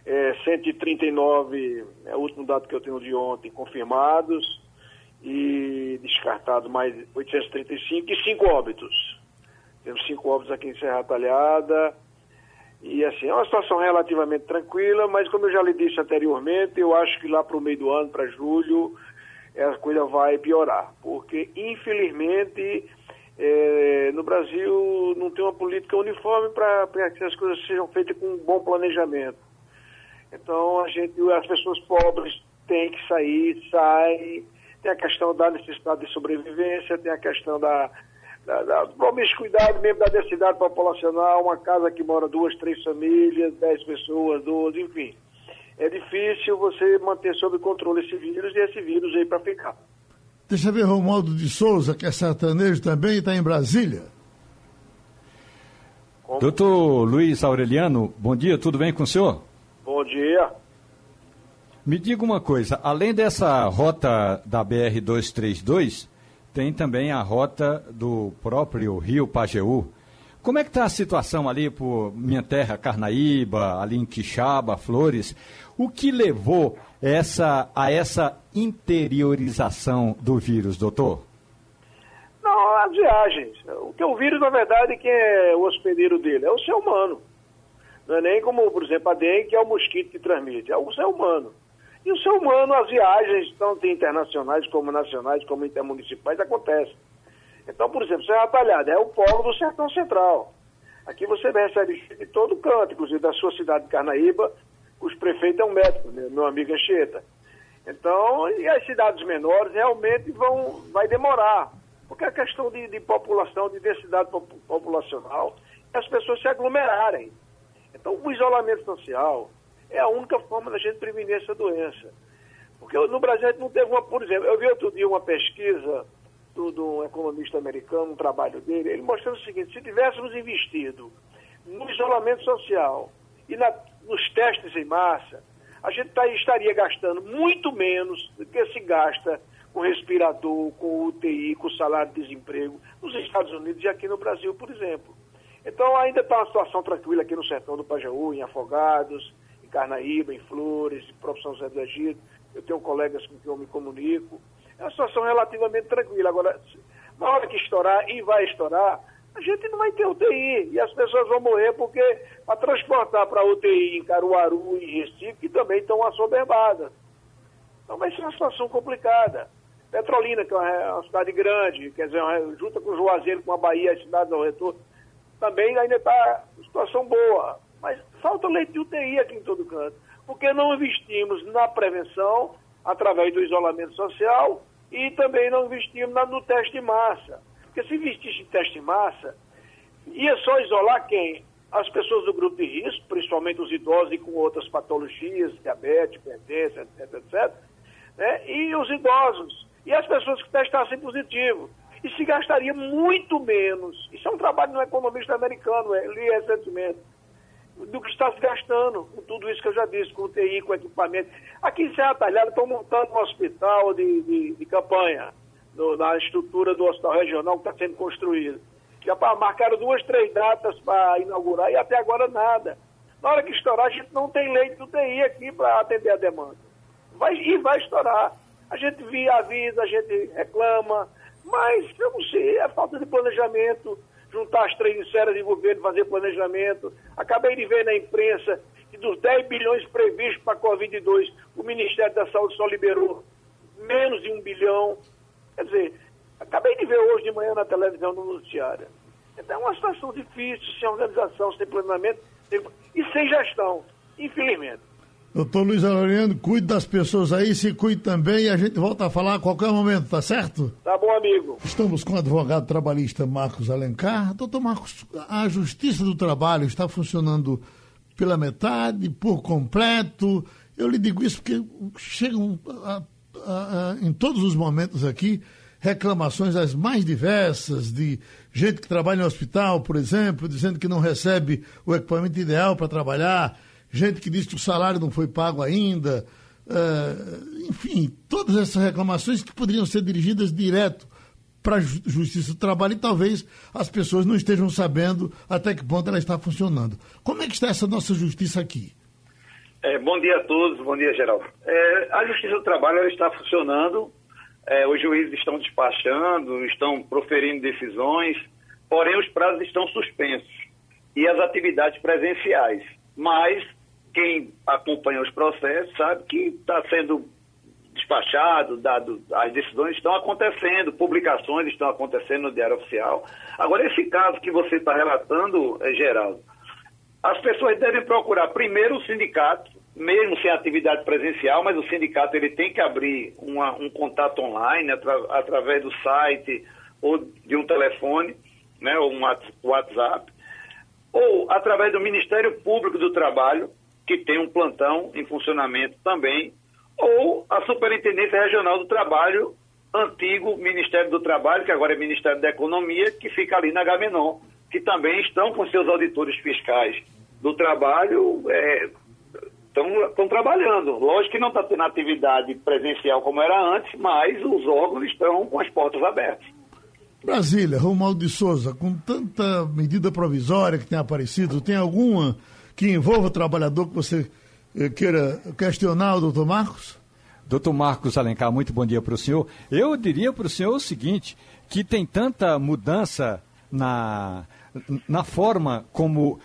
é, 139 é o último dado que eu tenho de ontem confirmados, e descartado mais 835 e cinco óbitos. Temos cinco óbitos aqui em Serra Talhada. E assim, é uma situação relativamente tranquila, mas como eu já lhe disse anteriormente, eu acho que lá para o meio do ano, para julho, a coisa vai piorar. Porque, infelizmente, é, no Brasil não tem uma política uniforme para que as coisas sejam feitas com um bom planejamento. Então, a gente, as pessoas pobres têm que sair, saem. Tem a questão da necessidade de sobrevivência, tem a questão da, da, da promiscuidade mesmo da densidade populacional, uma casa que mora duas, três famílias, dez pessoas, doze, enfim. É difícil você manter sob controle esse vírus e esse vírus aí para ficar. Deixa eu ver Romualdo de Souza, que é sertanejo também está em Brasília. Como? Doutor Luiz Aureliano, bom dia, tudo bem com o senhor? Bom dia. Me diga uma coisa, além dessa rota da BR-232, tem também a rota do próprio Rio Pajeú. Como é que está a situação ali por minha terra, Carnaíba, ali em Quixaba, Flores? O que levou essa, a essa interiorização do vírus, doutor? Não, as viagens. O que o vírus, na verdade, quem é o hospedeiro dele? É o ser humano. Não é nem como, por exemplo, a dengue, que é o mosquito que transmite. É o ser humano. E o ser humano, as viagens, tanto internacionais como nacionais, como intermunicipais, acontecem. Então, por exemplo, Serra Talhada é o polo do Sertão Central. Aqui você recebe de todo canto, inclusive da sua cidade de Carnaíba, os prefeitos é um médico, né, meu amigo Anchieta. Então, e as cidades menores realmente vão, vai demorar, porque a questão de, de população, de densidade populacional, é as pessoas se aglomerarem. Então, o isolamento social é a única forma da gente prevenir essa doença. Porque no Brasil a gente não teve uma, por exemplo, eu vi outro dia uma pesquisa do, do economista americano, um trabalho dele, ele mostrando o seguinte, se tivéssemos investido no isolamento social e na, nos testes em massa, a gente tá, estaria gastando muito menos do que se gasta com respirador, com UTI, com salário de desemprego nos Estados Unidos e aqui no Brasil, por exemplo. Então ainda está uma situação tranquila aqui no sertão do Pajaú, em Afogados, em Carnaíba, em Flores, em próprio São José do Egito. Eu tenho colegas com quem eu me comunico. É uma situação relativamente tranquila. Agora, na hora que estourar, e vai estourar, a gente não vai ter UTI. E as pessoas vão morrer porque para transportar para UTI em Caruaru e Recife, que também estão assoberbadas. Então vai ser uma situação complicada. Petrolina, que é uma cidade grande, quer dizer, junta com Juazeiro, com a Bahia, as cidades ao retorno, também ainda está situação boa. Mas falta leite de UTI aqui em todo canto. Porque não investimos na prevenção, através do isolamento social, e também não investimos no teste de massa. Porque se investisse em teste de massa, ia só isolar quem? As pessoas do grupo de risco, principalmente os idosos e com outras patologias, diabetes, hipertensão, etc, etc. Né? E os idosos. E as pessoas que testassem positivo. E se gastaria muito menos. Isso é um trabalho de um economista americano, é, li recentemente do que está se gastando com tudo isso que eu já disse, com UTI, com equipamento. Aqui em Serra Talhada estão montando um hospital de, de, de campanha na estrutura do hospital regional que está sendo construído. Já marcaram duas, três datas para inaugurar e até agora nada. Na hora que estourar, a gente não tem leite de UTI aqui para atender a demanda. Vai, e vai estourar. A gente via, avisa, a gente reclama, mas eu não sei, é falta de planejamento, juntar as três esferas de governo, fazer planejamento. Acabei de ver na imprensa que dos 10 bilhões previstos para a Covid-2, o Ministério da Saúde só liberou menos de um bilhão. Quer dizer, acabei de ver hoje de manhã na televisão, no noticiário. Então é uma situação difícil, sem organização, sem planejamento sem... e sem gestão, infelizmente. Doutor Luiz Aureliano, cuide das pessoas aí, se cuide também e a gente volta a falar a qualquer momento, tá certo? Tá bom, amigo. Estamos com o advogado trabalhista Marcos Alencar. Doutor Marcos, a Justiça do Trabalho está funcionando pela metade, por completo. Eu lhe digo isso porque chegam a, a, a, em todos os momentos aqui reclamações as mais diversas de gente que trabalha no hospital, por exemplo, dizendo que não recebe o equipamento ideal para trabalhar gente que diz que o salário não foi pago ainda, uh, enfim, todas essas reclamações que poderiam ser dirigidas direto para a Justiça do Trabalho e talvez as pessoas não estejam sabendo até que ponto ela está funcionando. Como é que está essa nossa justiça aqui? É, bom dia a todos, bom dia, Geraldo. É, a Justiça do Trabalho está funcionando é, os juízes estão despachando, estão proferindo decisões, porém os prazos estão suspensos e as atividades presenciais. Mas quem acompanha os processos sabe que está sendo despachado, dado, as decisões estão acontecendo, publicações estão acontecendo no Diário Oficial. Agora, esse caso que você está relatando, é, Geraldo, as pessoas devem procurar primeiro o sindicato, mesmo sem atividade presencial, mas o sindicato ele tem que abrir uma, um contato online atra, através do site ou de um telefone, né, ou um WhatsApp, ou através do Ministério Público do Trabalho, que tem um plantão em funcionamento também, ou a Superintendência Regional do Trabalho, antigo Ministério do Trabalho, que agora é Ministério da Economia, que fica ali na Gamenon, que também estão com seus auditores fiscais do trabalho, estão é, trabalhando. Lógico que não está tendo atividade presencial como era antes, mas os órgãos estão com as portas abertas. Brasília, Romualdo de Souza, com tanta medida provisória que tem aparecido, tem alguma que envolva o trabalhador que você eh, queira questionar o doutor Marcos? Doutor Marcos Alencar, muito bom dia para o senhor. Eu diria para o senhor o seguinte, que tem tanta mudança na, na forma como uh,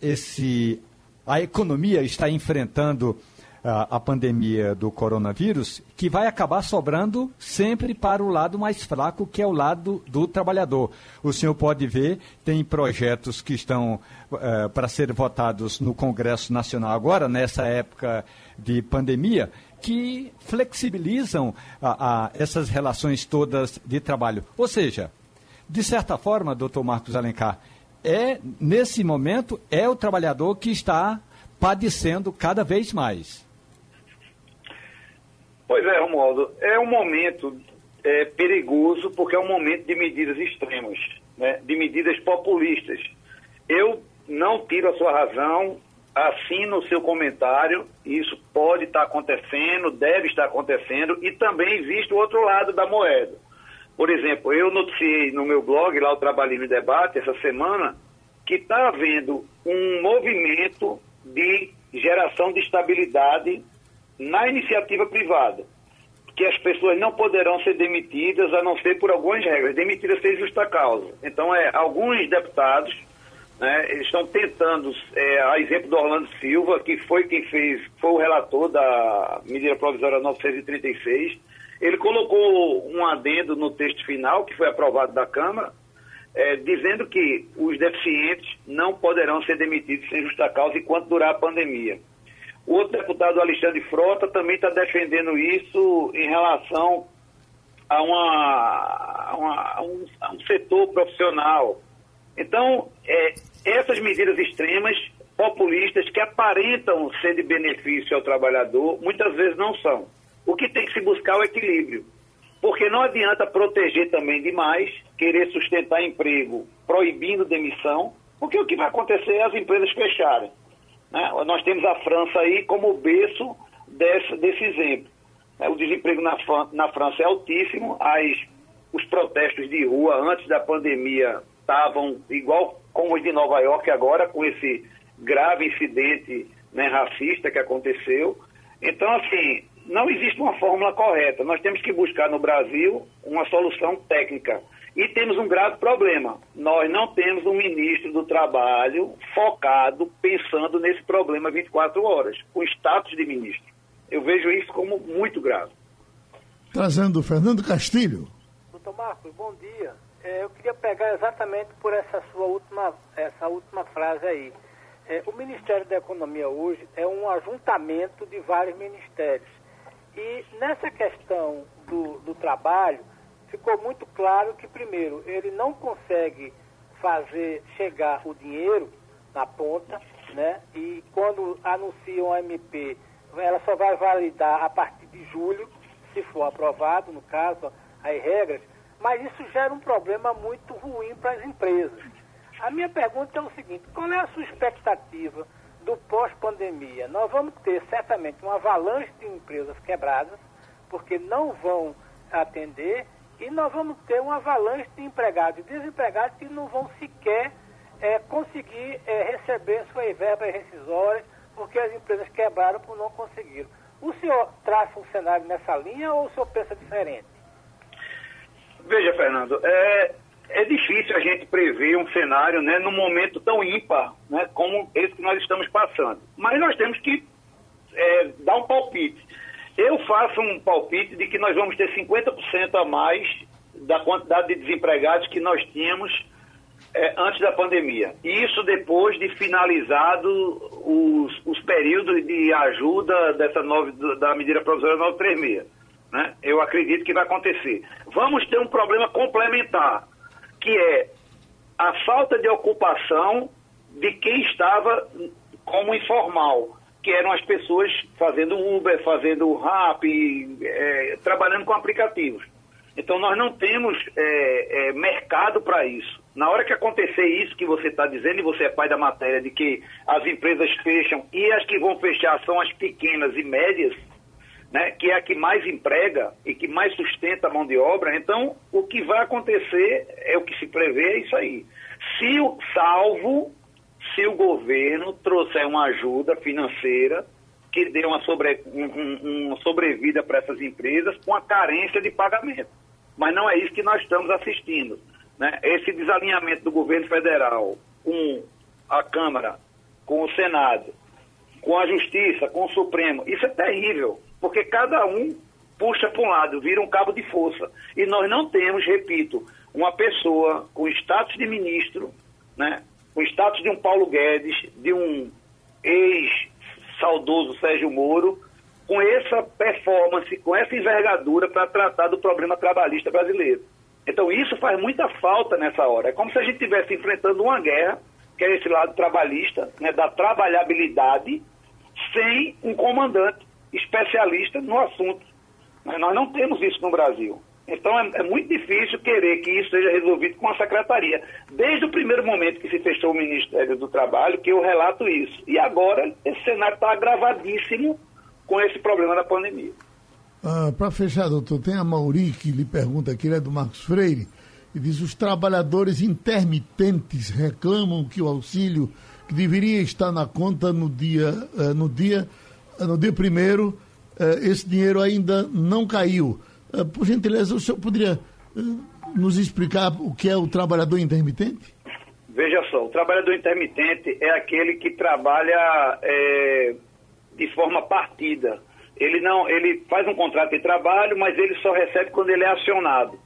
esse, a economia está enfrentando a pandemia do coronavírus, que vai acabar sobrando sempre para o lado mais fraco, que é o lado do trabalhador. O senhor pode ver, tem projetos que estão uh, para ser votados no Congresso Nacional agora, nessa época de pandemia, que flexibilizam a, a essas relações todas de trabalho. Ou seja, de certa forma, doutor Marcos Alencar, é, nesse momento, é o trabalhador que está padecendo cada vez mais. Pois é, Romualdo, é um momento é, perigoso porque é um momento de medidas extremas, né, de medidas populistas. Eu não tiro a sua razão, assino o seu comentário, isso pode estar acontecendo, deve estar acontecendo, e também existe o outro lado da moeda. Por exemplo, eu noticiei no meu blog, lá o Trabalhinho e Debate, essa semana, que está havendo um movimento de geração de estabilidade na iniciativa privada, que as pessoas não poderão ser demitidas a não ser por algumas regras, demitidas sem justa causa. Então, é, alguns deputados né, estão tentando, é, a exemplo do Orlando Silva, que foi quem fez, foi o relator da medida provisória 936, ele colocou um adendo no texto final, que foi aprovado da Câmara, é, dizendo que os deficientes não poderão ser demitidos sem justa causa enquanto durar a pandemia. O outro deputado, Alexandre Frota, também está defendendo isso em relação a, uma, a, uma, a, um, a um, setor profissional. Então, é, essas medidas extremas, populistas, que aparentam ser de benefício ao trabalhador, muitas vezes não são. O que tem que se buscar é o equilíbrio. Porque não adianta proteger também demais, querer sustentar emprego proibindo demissão, porque o que vai acontecer é as empresas fecharem. Né? Nós temos a França aí como berço desse, desse exemplo. Né? O desemprego na, na França é altíssimo, as, os protestos de rua antes da pandemia estavam igual como os de Nova York agora, com esse grave incidente né, racista que aconteceu. Então, assim, não existe uma fórmula correta. Nós temos que buscar no Brasil uma solução técnica. E temos um grave problema. Nós não temos um ministro do Trabalho focado, pensando nesse problema 24 horas, com status de ministro. Eu vejo isso como muito grave. Trazendo o Fernando Castilho. Doutor Marcos, bom dia. É, eu queria pegar exatamente por essa sua última, essa última frase aí. É, o Ministério da Economia hoje é um ajuntamento de vários ministérios. E nessa questão do, do trabalho, ficou muito claro que, primeiro, ele não consegue fazer chegar o dinheiro na ponta, né? E quando anunciam a MP, ela só vai validar a partir de julho, se for aprovado, no caso, as regras, mas isso gera um problema muito ruim para as empresas. A minha pergunta é o seguinte: qual é a sua expectativa do pós-pandemia? Nós vamos ter certamente uma avalanche de empresas quebradas, porque não vão atender e nós vamos ter uma avalanche de empregados e desempregados que não vão sequer é, conseguir é, receber suas verbas rescisórias porque as empresas quebraram por não conseguir. O senhor traça um cenário nessa linha ou o senhor pensa diferente? Veja, Fernando, é, é difícil a gente prever um cenário né, num momento tão ímpar né, como esse que nós estamos passando. Mas nós temos que é, dar um palpite. Eu faço um palpite de que nós vamos ter 50% a mais da quantidade de desempregados que nós tínhamos é, antes da pandemia. Isso depois de finalizado os, os períodos de ajuda dessa nova, da medida provisória 936. Né? Eu acredito que vai acontecer. Vamos ter um problema complementar, que é a falta de ocupação de quem estava como informal, que eram as pessoas fazendo Uber, fazendo Rap, é, trabalhando com aplicativos. Então nós não temos é, é, mercado para isso. Na hora que acontecer isso que você está dizendo, e você é pai da matéria, de que as empresas fecham e as que vão fechar são as pequenas e médias, né, que é a que mais emprega e que mais sustenta a mão de obra, então o que vai acontecer é o que se prevê, é isso aí. Se o salvo, se o governo trouxer uma ajuda financeira que dê uma, sobre, um, uma sobrevida para essas empresas com a carência de pagamento. Mas não é isso que nós estamos assistindo. Né? Esse desalinhamento do governo federal com a Câmara, com o Senado, com a Justiça, com o Supremo, isso é terrível, porque cada um puxa para um lado, vira um cabo de força. E nós não temos, repito, uma pessoa com status de ministro, né, com status de um Paulo Guedes, de um ex-saudoso Sérgio Moro, com essa performance, com essa envergadura para tratar do problema trabalhista brasileiro. Então isso faz muita falta nessa hora. É como se a gente estivesse enfrentando uma guerra, que é esse lado trabalhista, né, da trabalhabilidade, sem um comandante especialista no assunto. Nós não temos isso no Brasil. Então é, é, muito difícil querer que isso seja resolvido com a secretaria. Desde o primeiro momento que se fechou o Ministério do Trabalho, que eu relato isso. E agora esse cenário está agravadíssimo com esse problema da pandemia. Ah, Para fechar, doutor, tem a Mauri que lhe pergunta aqui, ele é do Marcos Freire, e diz: os trabalhadores intermitentes reclamam que o auxílio que deveria estar na conta no dia, uh, no dia, no dia primeiro, uh, esse dinheiro ainda não caiu. por gentileza, o senhor poderia nos explicar o que é o trabalhador intermitente? Veja só, o trabalhador intermitente é aquele que trabalha de forma partida. Ele não, ele faz um contrato de trabalho, mas ele só recebe quando ele é acionado.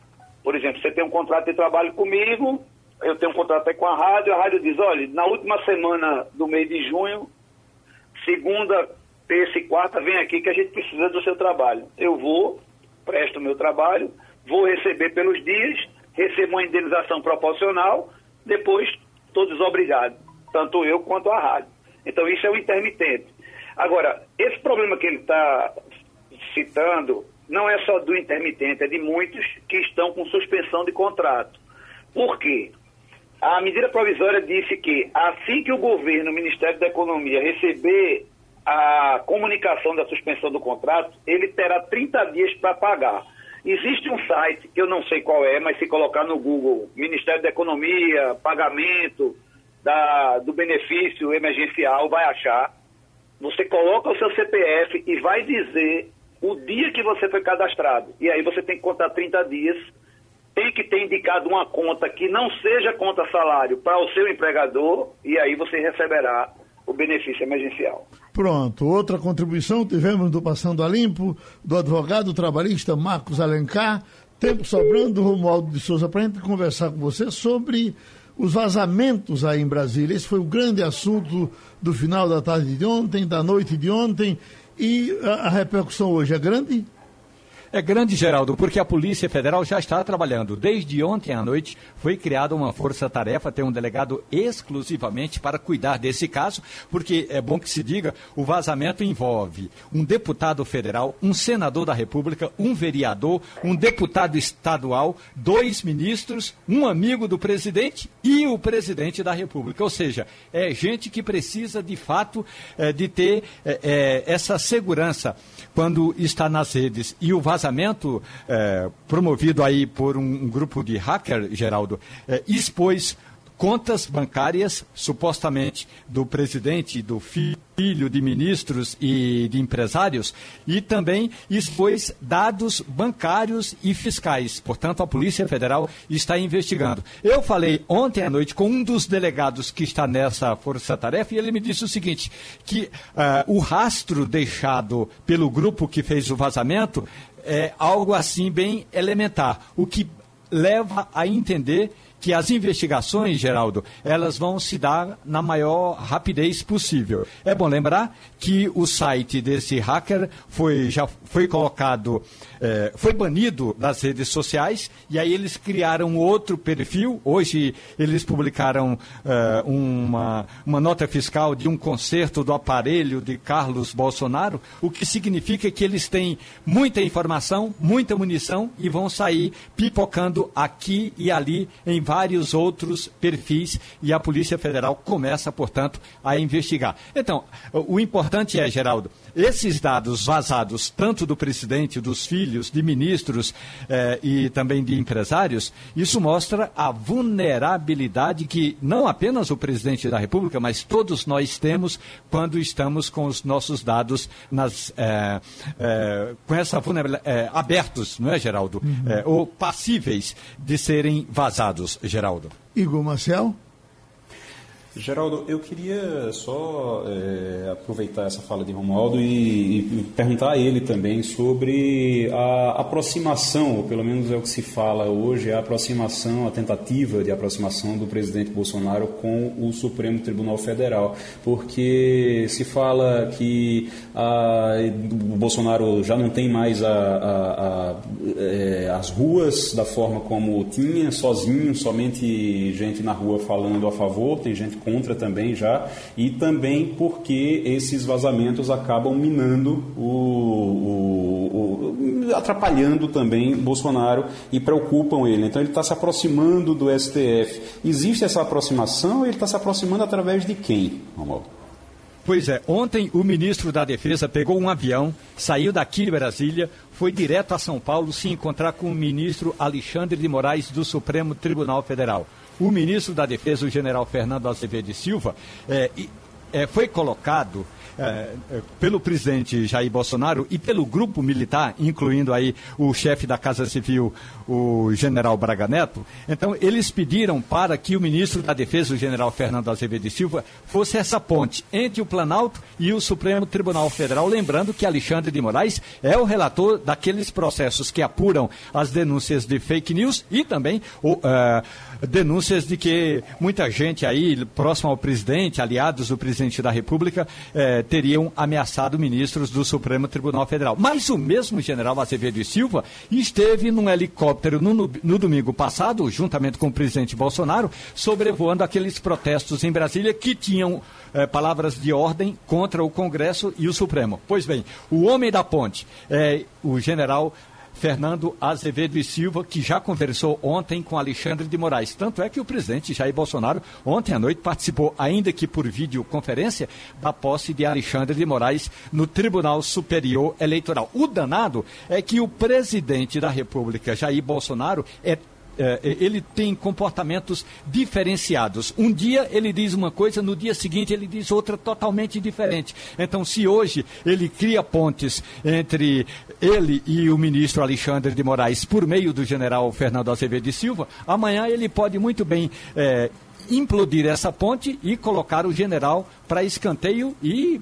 Por exemplo, você tem um contrato de trabalho comigo, eu tenho um contrato com a rádio, a rádio diz, olha, na última semana do mês de junho, segunda, terça e quarta, vem aqui que a gente precisa do seu trabalho. Eu vou, presto o meu trabalho, vou receber pelos dias, recebo uma indenização proporcional, depois estou desobrigado, tanto eu quanto a rádio. Então isso é o intermitente. Agora, esse problema que ele está citando não é só do intermitente, é de muitos que estão com suspensão de contrato. Por quê? A medida provisória disse que assim que o governo, o Ministério da Economia, receber a comunicação da suspensão do contrato, ele terá 30 dias para pagar. Existe um site, que eu não sei qual é, mas se colocar no Google, Ministério da Economia, pagamento da, do benefício emergencial, vai achar. Você coloca o seu CPF e vai dizer o dia que você foi cadastrado. E aí você tem que contar 30 dias. Tem que ter indicado uma conta que não seja conta salário para o seu empregador e aí você receberá o benefício emergencial. Pronto, outra contribuição tivemos do Passando a Limpo, do advogado trabalhista Marcos Alencar. Tempo sobrando, Romualdo de Souza, para a gente conversar com você sobre os vazamentos aí em Brasília. Esse foi o grande assunto do final da tarde de ontem, da noite de ontem. E a, repercussão hoje é grande? É grande, Geraldo, porque a Polícia Federal já está trabalhando. Desde ontem à noite foi criada uma força-tarefa, tem um delegado exclusivamente para cuidar desse caso, porque é bom que se diga, o vazamento envolve um deputado federal, um senador da República, um vereador, um deputado estadual, dois ministros, um amigo do presidente e o presidente da República. Ou seja, é gente que precisa de fato é, de ter é, é, essa segurança quando está nas redes. E o vazamento é, promovido aí por um, um, grupo de hacker, Geraldo, é, expôs contas bancárias, supostamente do presidente, do filho de ministros e de empresários, e também expôs dados bancários e fiscais. Portanto, a Polícia Federal está investigando. Eu falei ontem à noite com um dos delegados que está nessa força-tarefa e ele me disse o seguinte: que uh, o rastro deixado pelo grupo que fez o vazamento é algo assim bem elementar, o que leva a entender que as investigações, Geraldo, elas vão se dar na maior rapidez possível. É bom lembrar que o site desse hacker foi, já foi colocado, é, foi banido das redes sociais e aí eles criaram outro perfil. Hoje eles publicaram é, uma, uma nota fiscal de um conserto do aparelho de Carlos Bolsonaro, o que significa que eles têm muita informação, muita munição e vão sair pipocando aqui e ali em vários outros perfis e a Polícia Federal começa, portanto, a investigar. Então, o importante é, Geraldo, esses dados vazados, tanto do presidente, dos filhos, de ministros eh, e também de empresários, isso mostra a vulnerabilidade que não apenas o presidente da República, mas todos nós temos quando estamos com os nossos dados nas, eh, eh, com essa vulnerabilidade, abertos, não é, Geraldo? Uhum. ou passíveis de serem vazados, Geraldo. Igor Marcel? Geraldo, eu queria só é, aproveitar essa fala de Romualdo e, e, perguntar a ele também sobre a aproximação, ou pelo menos é o que se fala hoje, a aproximação, a tentativa de aproximação do presidente Bolsonaro com o Supremo Tribunal Federal, porque se fala que a, o Bolsonaro já não tem mais a, a, é, as ruas da forma como tinha, sozinho, somente gente na rua falando a favor, tem gente contra também já, e também porque esses vazamentos acabam minando o, o, o atrapalhando também Bolsonaro e preocupam ele. Então ele está se aproximando do STF. Existe essa aproximação ou ele está se aproximando através de quem, Romualdo? Pois é, ontem o ministro da Defesa pegou um avião, saiu daqui de Brasília, foi direto a São Paulo se encontrar com o ministro Alexandre de Moraes do Supremo Tribunal Federal o ministro da Defesa, o general Fernando Azevedo Silva, é, é, foi colocado é, é, pelo presidente Jair Bolsonaro e pelo grupo militar, incluindo aí o chefe da Casa Civil, o general Braga Neto. Então, eles pediram para que o ministro da Defesa, o general Fernando Azevedo Silva, fosse essa ponte entre o Planalto e o Supremo Tribunal Federal. Lembrando que Alexandre de Moraes é o relator daqueles processos que apuram as denúncias de fake news e também o, uh, denúncias de que muita gente aí, próximo ao presidente, aliados do presidente da República, uh, teriam ameaçado ministros do Supremo Tribunal Federal. Mas o mesmo general Azevedo e Silva esteve num helicóptero no, no domingo passado, juntamente com o presidente Bolsonaro, sobrevoando aqueles protestos em Brasília que tinham eh, palavras de ordem contra o Congresso e o Supremo. Pois bem, o homem da ponte, é o general Fernando Azevedo e Silva, que já conversou ontem com Alexandre de Moraes. Tanto é que o presidente Jair Bolsonaro, ontem à noite, participou, ainda que por videoconferência, da posse de Alexandre de Moraes no Tribunal Superior Eleitoral. O danado é que o presidente da República, Jair Bolsonaro, é é, ele tem comportamentos diferenciados. Um dia ele diz uma coisa, no dia seguinte ele diz outra totalmente diferente. Então, se hoje ele cria pontes entre ele e o ministro Alexandre de Moraes por meio do general Fernando Azevedo de Silva, amanhã ele pode muito bem. É, implodir essa ponte e colocar o general para escanteio e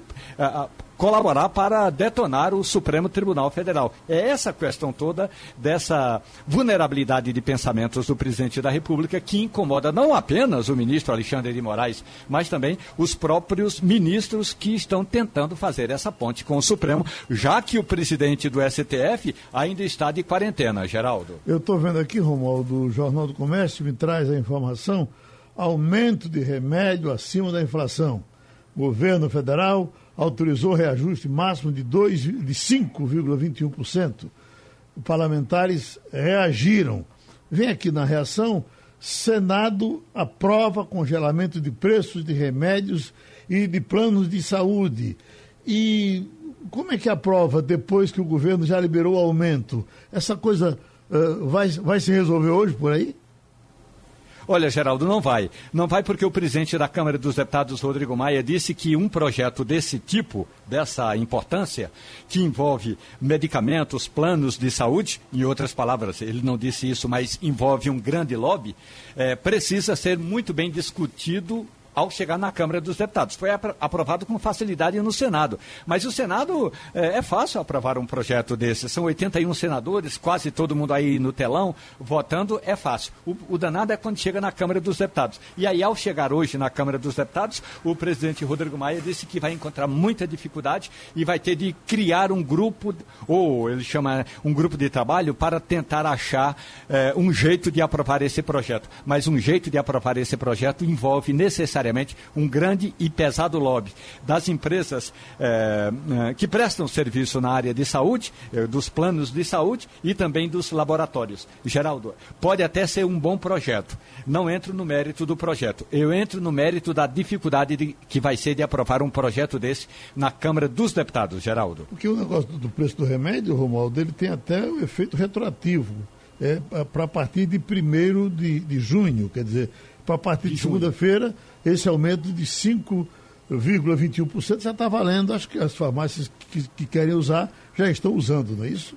colaborar para detonar o Supremo Tribunal Federal. É essa questão toda dessa vulnerabilidade de pensamentos do presidente da República que incomoda não apenas o ministro Alexandre de Moraes, mas também os próprios ministros que estão tentando fazer essa ponte com o Supremo, já que o presidente do STF ainda está de quarentena, Geraldo. Eu estou vendo aqui, Romualdo, o Jornal do Comércio me traz a informação: aumento de remédio acima da inflação. Governo federal autorizou reajuste máximo de, de 5,21%. Parlamentares reagiram. Vem aqui na reação: Senado aprova congelamento de preços de remédios e de planos de saúde. E como é que aprova depois que o governo já liberou o aumento? Essa coisa uh, vai, vai se resolver hoje por aí? Olha, Geraldo, não vai. Não vai porque o presidente da Câmara dos Deputados, Rodrigo Maia, disse que um projeto desse tipo, dessa importância, que envolve medicamentos, planos de saúde, em outras palavras, ele não disse isso, mas envolve um grande lobby, é, precisa ser muito bem discutido ao chegar na Câmara dos Deputados. Foi aprovado com facilidade no Senado. Mas o Senado é, é, fácil aprovar um projeto desse. São 81 senadores, quase todo mundo aí no telão, votando, é fácil. O, o, danado é quando chega na Câmara dos Deputados. E aí, ao chegar hoje na Câmara dos Deputados, o presidente Rodrigo Maia disse que vai encontrar muita dificuldade e vai ter de criar um grupo, ou ele chama um grupo de trabalho, para tentar achar é, um jeito de aprovar esse projeto. Mas um jeito de aprovar esse projeto envolve necessariamente necessariamente um grande e pesado lobby das empresas eh, eh, que prestam serviço na área de saúde, eh, dos planos de saúde e também dos laboratórios. Geraldo, pode até ser um bom projeto. Não entro no mérito do projeto. Eu entro no mérito da dificuldade de, que vai ser de aprovar um projeto desse na Câmara dos Deputados, Geraldo. Porque o negócio do preço do remédio, Romualdo, ele tem até o um efeito retroativo. É, para partir de 1 de, de junho, quer dizer, para partir de, de segunda-feira, esse aumento de 5,21% já está valendo. Acho que as farmácias que, que, querem usar já estão usando, não é isso?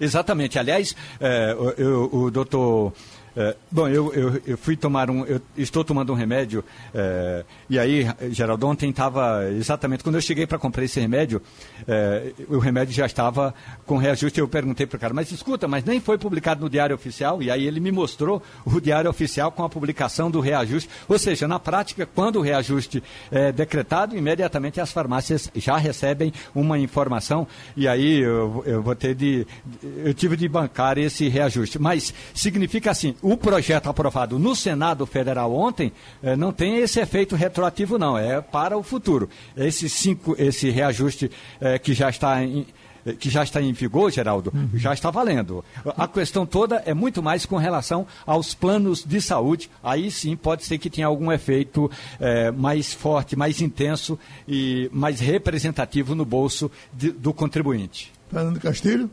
Exatamente. Aliás, é, o, o doutor é, bom, eu, eu, eu, fui tomar um. Eu estou tomando um remédio, é, e aí, Geraldo, ontem estava exatamente. Quando eu cheguei para comprar esse remédio, é, o remédio já estava com reajuste. Eu perguntei para o cara, mas escuta, mas nem foi publicado no Diário Oficial? E aí ele me mostrou o Diário Oficial com a publicação do reajuste. Ou seja, na prática, quando o reajuste é decretado, imediatamente as farmácias já recebem uma informação, e aí eu, eu vou ter de. Eu tive de bancar esse reajuste. Mas significa assim o projeto aprovado no Senado Federal ontem eh, não tem esse efeito retroativo, não, é para o futuro. Esse, cinco, esse reajuste eh, que já está em eh, que já está em vigor, Geraldo, uhum. já está valendo. A questão toda é muito mais com relação aos planos de saúde. Aí sim pode ser que tenha algum efeito eh, mais forte, mais intenso e mais representativo no bolso de, do contribuinte. Fernando Castilho?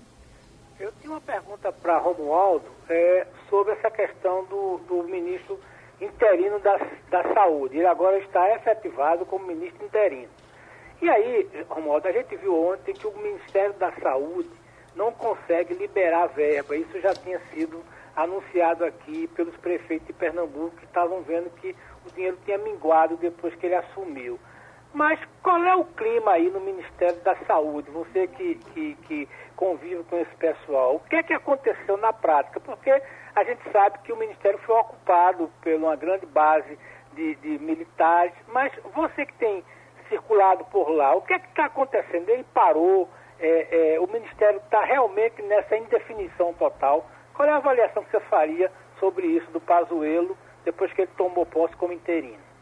Eu tenho uma pergunta para Romualdo é, sobre essa questão do, do ministro interino da, da Saúde. Ele agora está efetivado como ministro interino. E aí, Romualdo, a gente viu ontem que o Ministério da Saúde não consegue liberar verba. Isso já tinha sido anunciado aqui pelos prefeitos de Pernambuco que estavam vendo que o dinheiro tinha minguado depois que ele assumiu. Mas qual é o clima aí no Ministério da Saúde? Você que, que, que convive com esse pessoal, o que é que aconteceu na prática? Porque a gente sabe que o Ministério foi ocupado por uma grande base de, de militares, mas você que tem circulado por lá, o que é que está acontecendo? Ele parou, é, é, o Ministério está realmente nessa indefinição total. Qual é a avaliação que você faria sobre isso do Pazuello depois que ele tomou posse como interino?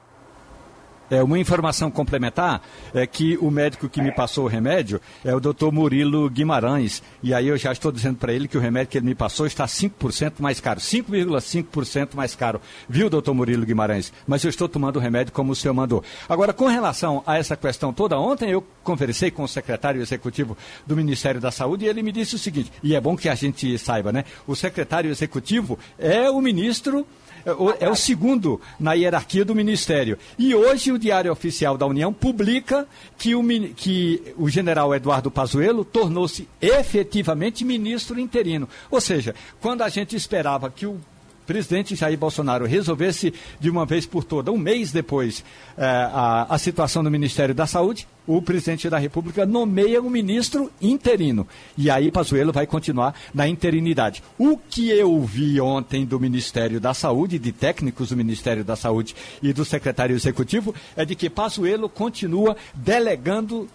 É, uma informação complementar é que o médico que me passou o remédio é o doutor Murilo Guimarães. E aí eu já estou dizendo para ele que o remédio que ele me passou está 5% mais caro. 5,5% mais caro. Viu, doutor Murilo Guimarães? Mas eu estou tomando o remédio como o senhor mandou. Agora, com relação a essa questão toda, ontem eu conversei com o secretário executivo do Ministério da Saúde e ele me disse o seguinte, e é bom que a gente saiba, né? O secretário executivo é o ministro é, é o segundo na hierarquia do Ministério. E hoje o Diário Oficial da União publica que o, que o general Eduardo Pazuello tornou-se efetivamente ministro interino. Ou seja, quando a gente esperava que o presidente Jair Bolsonaro resolvesse de uma vez por toda, um mês depois, eh, a, a situação do Ministério da Saúde, o presidente da República nomeia um ministro interino. E aí Pazuello vai continuar na interinidade. O que eu vi ontem do Ministério da Saúde, de técnicos do Ministério da Saúde e do secretário executivo, é de que Pazuello continua delegando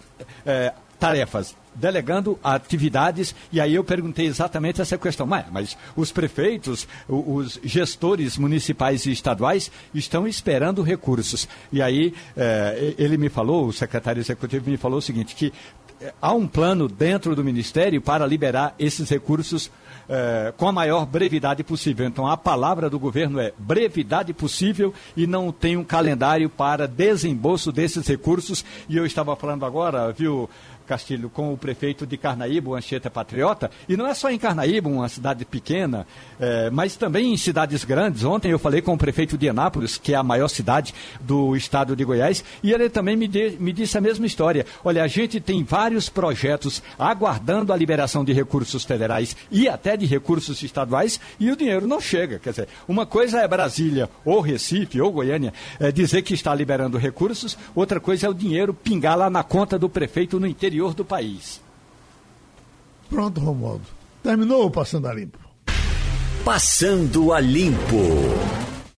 eh, tarefas delegando atividades, e aí eu perguntei exatamente essa questão. Mas, mas os prefeitos, os gestores municipais e estaduais estão esperando recursos. E aí eh, ele me falou, o secretário executivo me falou o seguinte, que eh, há um plano dentro do Ministério para liberar esses recursos é, com a maior brevidade possível. Então, a palavra do governo é brevidade possível e não tem um calendário para desembolso desses recursos. E eu estava falando agora, viu, Castilho, com o prefeito de Carnaíba, o Anchieta Patriota, e não é só em Carnaíba, uma cidade pequena, é, mas também em cidades grandes. Ontem eu falei com o prefeito de Anápolis, que é a maior cidade do estado de Goiás, e ele também me, de, me disse a mesma história. Olha, a gente tem vários projetos aguardando a liberação de recursos federais e até de recursos estaduais, e o dinheiro não chega. Quer dizer, uma coisa é Brasília, ou Recife, ou Goiânia, é, dizer que está liberando recursos, outra coisa é o dinheiro pingar lá na conta do prefeito no interior interior do país. Pronto, Romualdo. Terminou o Passando a Limpo. Passando a Limpo.